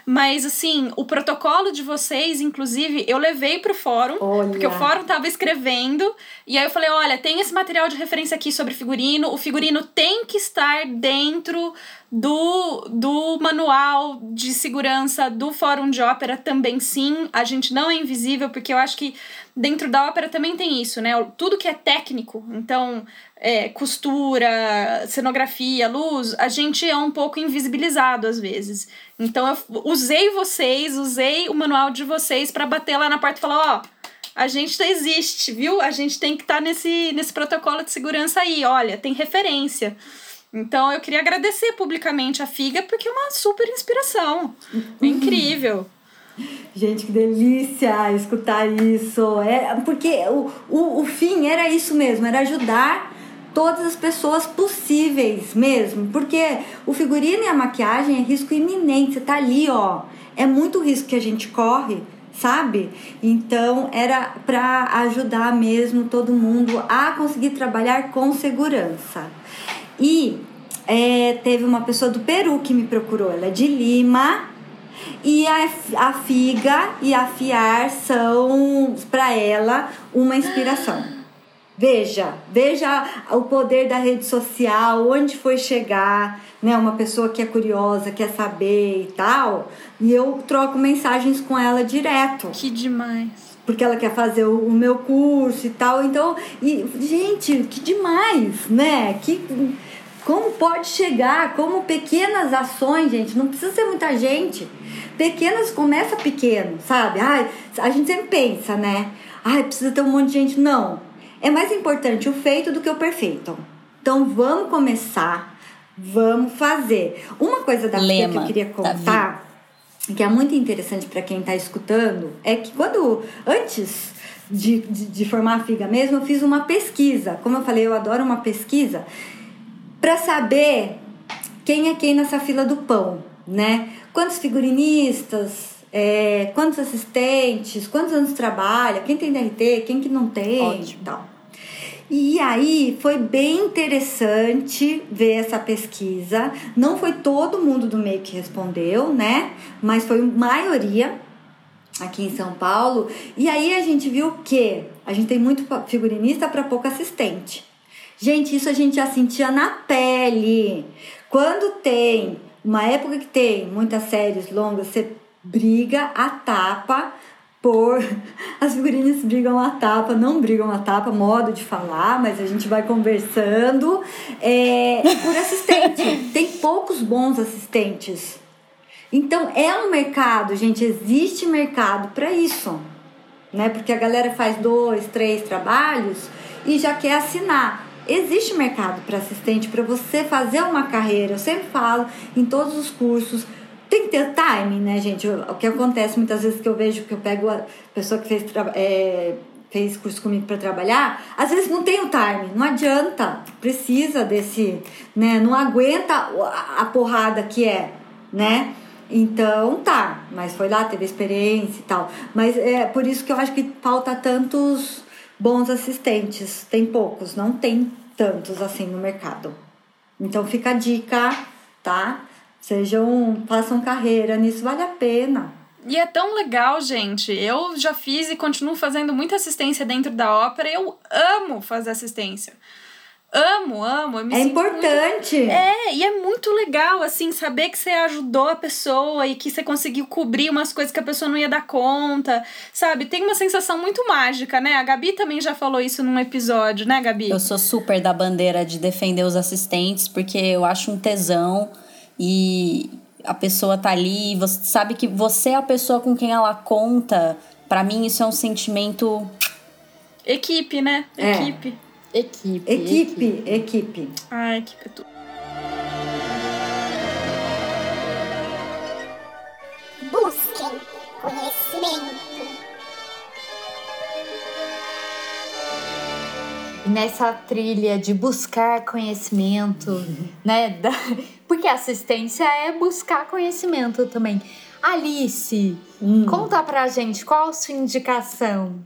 Mas, assim, o protocolo de vocês, inclusive, eu levei pro fórum, olha. porque o fórum tava escrevendo, e aí eu falei: olha, tem esse material de referência aqui sobre figurino, o figurino tem que estar dentro do, do manual de segurança do Fórum de Ópera também sim. A gente não é invisível, porque eu acho que dentro da ópera também tem isso, né? Tudo que é técnico, então é, costura, cenografia, luz, a gente é um pouco invisibilizado às vezes. Então eu usei vocês, usei o manual de vocês para bater lá na porta e falar, ó, a gente existe, viu? A gente tem que estar tá nesse, nesse protocolo de segurança aí, olha, tem referência. Então eu queria agradecer publicamente a Figa porque é uma super inspiração. É incrível. Gente, que delícia escutar isso. É, porque o, o, o fim era isso mesmo, era ajudar todas as pessoas possíveis mesmo. Porque o figurino e a maquiagem é risco iminente. Você tá ali, ó. É muito risco que a gente corre, sabe? Então era para ajudar mesmo todo mundo a conseguir trabalhar com segurança. E é, teve uma pessoa do Peru que me procurou. Ela é de Lima. E a, a Figa e a Fiar são, para ela, uma inspiração. Veja, veja o poder da rede social, onde foi chegar, né? Uma pessoa que é curiosa, quer saber e tal. E eu troco mensagens com ela direto. Que demais. Porque ela quer fazer o, o meu curso e tal. Então, e, gente, que demais, né? Que, como pode chegar? Como pequenas ações, gente, não precisa ser muita gente. Pequenas, começa pequeno, sabe? Ai, a gente sempre pensa, né? Ai, precisa ter um monte de gente. Não é mais importante o feito do que o perfeito. Então vamos começar, vamos fazer. Uma coisa da Lema, que eu queria contar, que é muito interessante para quem está escutando, é que quando antes de, de, de, formar a figa mesmo, eu fiz uma pesquisa. Como eu falei, eu adoro uma pesquisa para saber quem é quem nessa fila do pão, né? Quantos figurinistas, é, quantos assistentes, quantos anos trabalha, quem tem DRT, quem que não tem, Ótimo. tal. E aí foi bem interessante ver essa pesquisa. Não foi todo mundo do meio que respondeu, né? Mas foi maioria aqui em São Paulo. E aí a gente viu que a gente tem muito figurinista para pouco assistente. Gente, isso a gente já sentia na pele. Quando tem uma época que tem muitas séries longas, você briga a tapa por. As figurinhas brigam a tapa, não brigam a tapa, modo de falar, mas a gente vai conversando. É, por assistente. (laughs) Tem poucos bons assistentes. Então é um mercado, gente, existe mercado para isso. Né? Porque a galera faz dois, três trabalhos e já quer assinar. Existe mercado para assistente para você fazer uma carreira. Eu sempre falo em todos os cursos tem que ter time, né, gente? O que acontece muitas vezes que eu vejo que eu pego a pessoa que fez, é, fez curso comigo para trabalhar, às vezes não tem o time, não adianta, precisa desse, né? Não aguenta a porrada que é, né? Então tá, mas foi lá, teve experiência e tal. Mas é por isso que eu acho que falta tantos bons assistentes. Tem poucos, não tem tantos assim no mercado. Então fica a dica, tá? Sejam, façam carreira nisso, vale a pena. E é tão legal, gente. Eu já fiz e continuo fazendo muita assistência dentro da ópera. Eu amo fazer assistência. Amo, amo. é importante. Muito... É, e é muito legal, assim, saber que você ajudou a pessoa e que você conseguiu cobrir umas coisas que a pessoa não ia dar conta, sabe? Tem uma sensação muito mágica, né? A Gabi também já falou isso num episódio, né, Gabi? Eu sou super da bandeira de defender os assistentes, porque eu acho um tesão e a pessoa tá ali, você sabe que você é a pessoa com quem ela conta. Para mim isso é um sentimento equipe, né? É. Equipe. Equipe. Equipe, equipe. Ah, equipe é tudo. Busquem conhecimento. nessa trilha de buscar conhecimento, né? (laughs) Da... Porque assistência é buscar conhecimento também. Alice, hum. conta pra gente qual a sua indicação.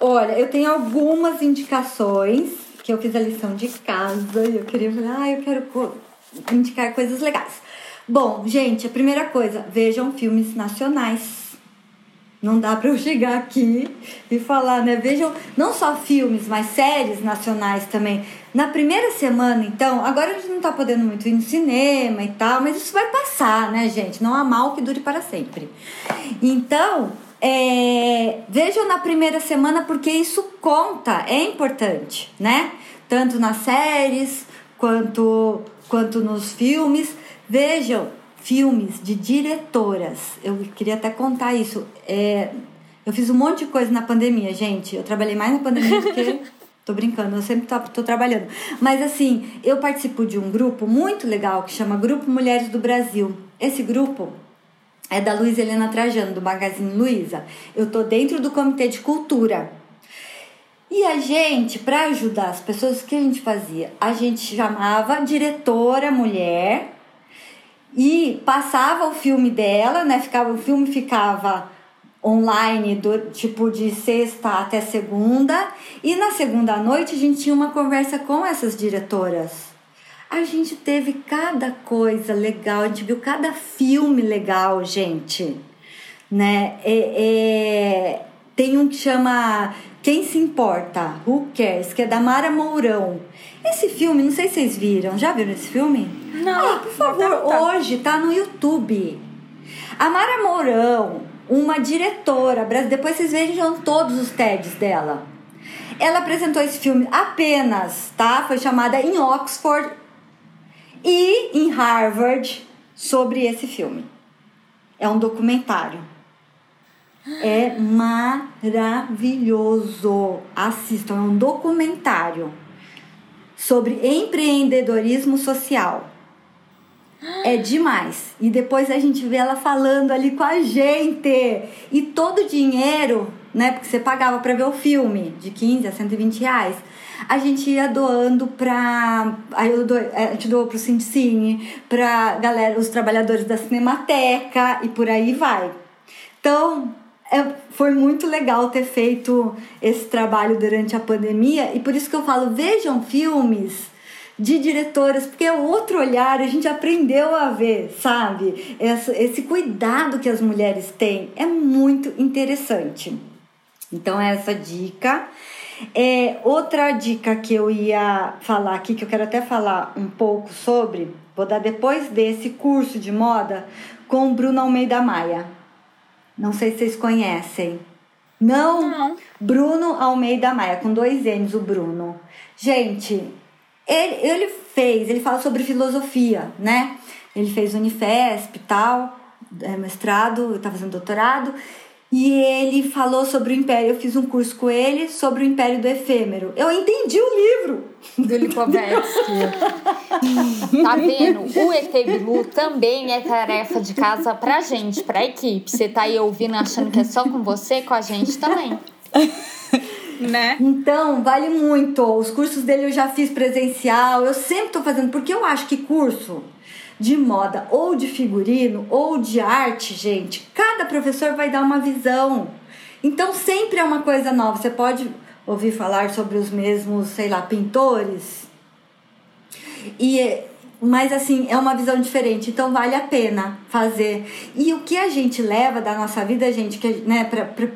Olha, eu tenho algumas indicações que eu fiz a lição de casa e eu queria falar, ah, eu quero indicar coisas legais. Bom, gente, a primeira coisa, vejam filmes nacionais não dá para eu chegar aqui e falar, né? Vejam não só filmes, mas séries nacionais também. Na primeira semana, então, agora a gente não tá podendo muito ir no cinema e tal, mas isso vai passar, né, gente? Não há mal que dure para sempre. Então, é, vejam na primeira semana porque isso conta, é importante, né? Tanto nas séries quanto, quanto nos filmes. Vejam, filmes de diretoras. Eu queria até contar isso. É, eu fiz um monte de coisa na pandemia, gente. Eu trabalhei mais na pandemia do que. (laughs) Tô brincando, eu sempre tô, tô, trabalhando. Mas assim, eu participo de um grupo muito legal que chama Grupo Mulheres do Brasil. Esse grupo é da Luiz Helena Trajano, do Magazine Luiza. Eu tô dentro do Comitê de Cultura. E a gente, para ajudar as pessoas, o que a gente fazia? A gente chamava diretora mulher e passava o filme dela, né? Ficava, o filme ficava online do tipo de sexta até segunda e na segunda noite a gente tinha uma conversa com essas diretoras. A gente teve cada coisa legal, a gente viu cada filme legal, gente, né? É, é, tem um que chama Quem se importa, Who Cares, que é da Mara Mourão. Esse filme, não sei se vocês viram, já viram esse filme? Não. Ah, por favor, hoje tá no YouTube. A Mara Mourão, uma diretora, depois vocês vejam todos os TEDs dela. Ela apresentou esse filme apenas, tá? Foi chamada em Oxford e em Harvard sobre esse filme. É um documentário. É maravilhoso. Assistam, é um documentário sobre empreendedorismo social. É demais. E depois a gente vê ela falando ali com a gente. E todo o dinheiro, né? Porque você pagava para ver o filme, de 15 a 120 reais. A gente ia doando pra. Aí eu do, a gente doou pro Cine, pra galera, os trabalhadores da Cinemateca e por aí vai. Então, é, foi muito legal ter feito esse trabalho durante a pandemia e por isso que eu falo, vejam filmes de diretoras, porque é outro olhar, a gente aprendeu a ver, sabe? Esse, esse cuidado que as mulheres têm é muito interessante. Então, essa dica. É, outra dica que eu ia falar aqui, que eu quero até falar um pouco sobre, vou dar depois desse curso de moda com o Bruno Almeida Maia. Não sei se vocês conhecem. Não? Não. Bruno Almeida Maia, com dois N's, o Bruno. Gente, ele, ele fez, ele fala sobre filosofia, né? Ele fez Unifesp e tal, é, mestrado, tá fazendo doutorado. E ele falou sobre o Império. Eu fiz um curso com ele sobre o Império do Efêmero. Eu entendi o livro. Do (laughs) Lipovetsky. tá vendo? O ET Bilu também é tarefa de casa pra gente, pra equipe. Você tá aí ouvindo achando que é só com você, com a gente também. Né? Então, vale muito. Os cursos dele eu já fiz presencial. Eu sempre tô fazendo, porque eu acho que curso de moda ou de figurino ou de arte, gente, cada professor vai dar uma visão. Então sempre é uma coisa nova. Você pode ouvir falar sobre os mesmos, sei lá, pintores. E mas assim, é uma visão diferente, então vale a pena fazer. E o que a gente leva da nossa vida, gente, que né, pra, pra,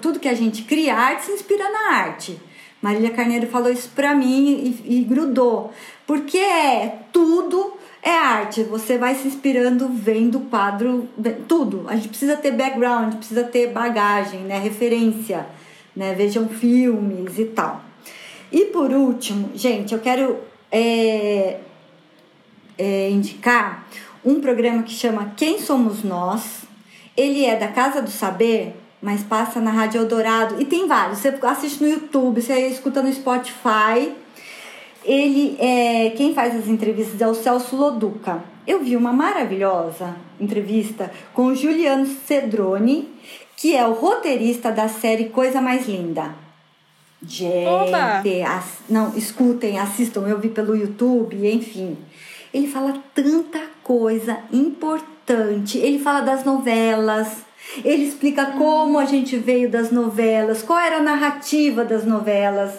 tudo que a gente cria, a arte se inspira na arte. Marília Carneiro falou isso pra mim e, e grudou. Porque é tudo é arte, você vai se inspirando vendo o quadro, tudo. A gente precisa ter background, precisa ter bagagem, né, referência, né, vejam filmes e tal. E por último, gente, eu quero é, é, indicar um programa que chama Quem Somos Nós. Ele é da Casa do Saber, mas passa na Rádio Eldorado e tem vários. Você assiste no YouTube, você escuta no Spotify ele é quem faz as entrevistas é o Celso Loduca. Eu vi uma maravilhosa entrevista com o Juliano Cedrone, que é o roteirista da série Coisa Mais Linda. Gente, as, não, escutem, assistam, eu vi pelo YouTube, enfim. Ele fala tanta coisa importante. Ele fala das novelas, ele explica como a gente veio das novelas, qual era a narrativa das novelas.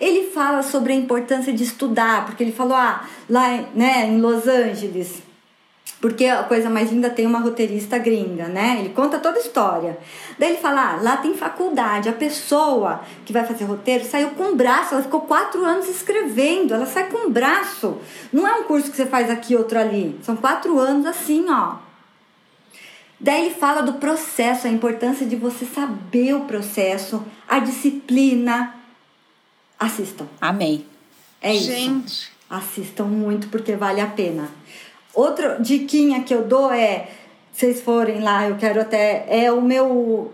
Ele fala sobre a importância de estudar, porque ele falou, ah, lá né, em Los Angeles, porque a coisa mais linda tem uma roteirista gringa, né? Ele conta toda a história. Daí ele fala: ah, lá tem faculdade. A pessoa que vai fazer roteiro saiu com um braço, ela ficou quatro anos escrevendo, ela sai com um braço. Não é um curso que você faz aqui, outro ali. São quatro anos assim, ó. Daí ele fala do processo, a importância de você saber o processo, a disciplina, assistam. Amei. É isso. Gente. Assistam muito porque vale a pena. Outra diquinha que eu dou é, vocês forem lá, eu quero até é o meu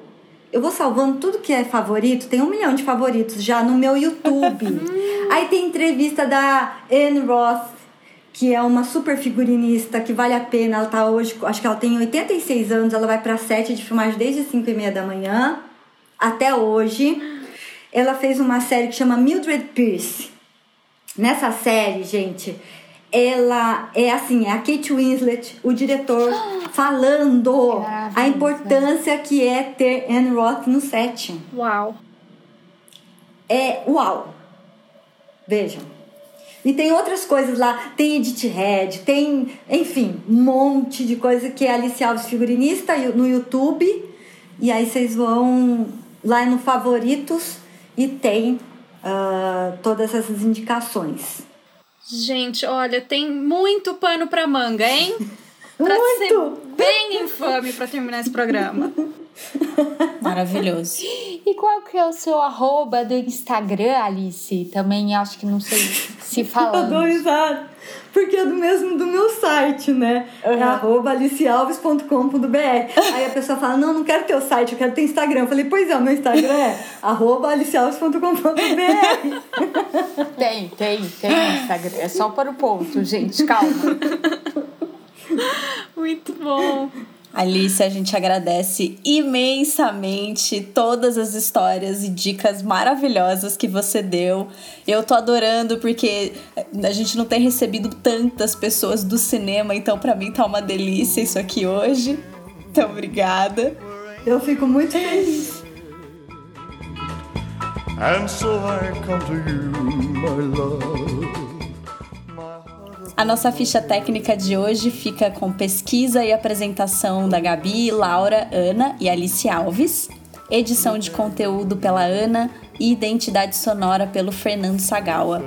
eu vou salvando tudo que é favorito, tem um milhão de favoritos já no meu YouTube. (laughs) Aí tem entrevista da Anne Roth, que é uma super figurinista que vale a pena. Ela tá hoje, acho que ela tem 86 anos, ela vai pra sete de filmagem desde 5 e meia da manhã até hoje ela fez uma série que chama Mildred Pierce. Nessa série, gente, ela é assim, é a Kate Winslet, o diretor, (gasps) falando a importância que é ter Anne Roth no set. Uau. É uau. Vejam. E tem outras coisas lá, tem Edith Head, tem, enfim, um monte de coisa que é Alice Alves figurinista no YouTube. E aí vocês vão lá no favoritos e tem uh, todas essas indicações. Gente, olha, tem muito pano pra manga, hein? (laughs) Pra Muito! ser bem infame pra terminar esse programa. Maravilhoso. E qual que é o seu arroba do Instagram, Alice? Também acho que não sei se (laughs) Eu dou falando. risada, porque é do mesmo do meu site, né? É Uhum. arroba alicialves.com.br. Aí a pessoa fala, não, não quero teu site, eu quero teu Instagram. Eu falei, pois é, o meu Instagram é arroba alicialves.com.br. Tem, tem, tem Instagram. É só para o ponto, gente. Calma. (laughs) (laughs) Muito bom. Alice, a gente agradece imensamente todas as histórias e dicas maravilhosas que você deu. Eu tô adorando porque a gente não tem recebido tantas pessoas do cinema, então pra mim tá uma delícia isso aqui hoje. Então, obrigada. Eu fico muito feliz. And so I come to you, my love. A nossa ficha técnica de hoje fica com pesquisa e apresentação da Gabi, Laura, Ana e Alice Alves, edição de conteúdo pela Ana e identidade sonora pelo Fernando Sagawa.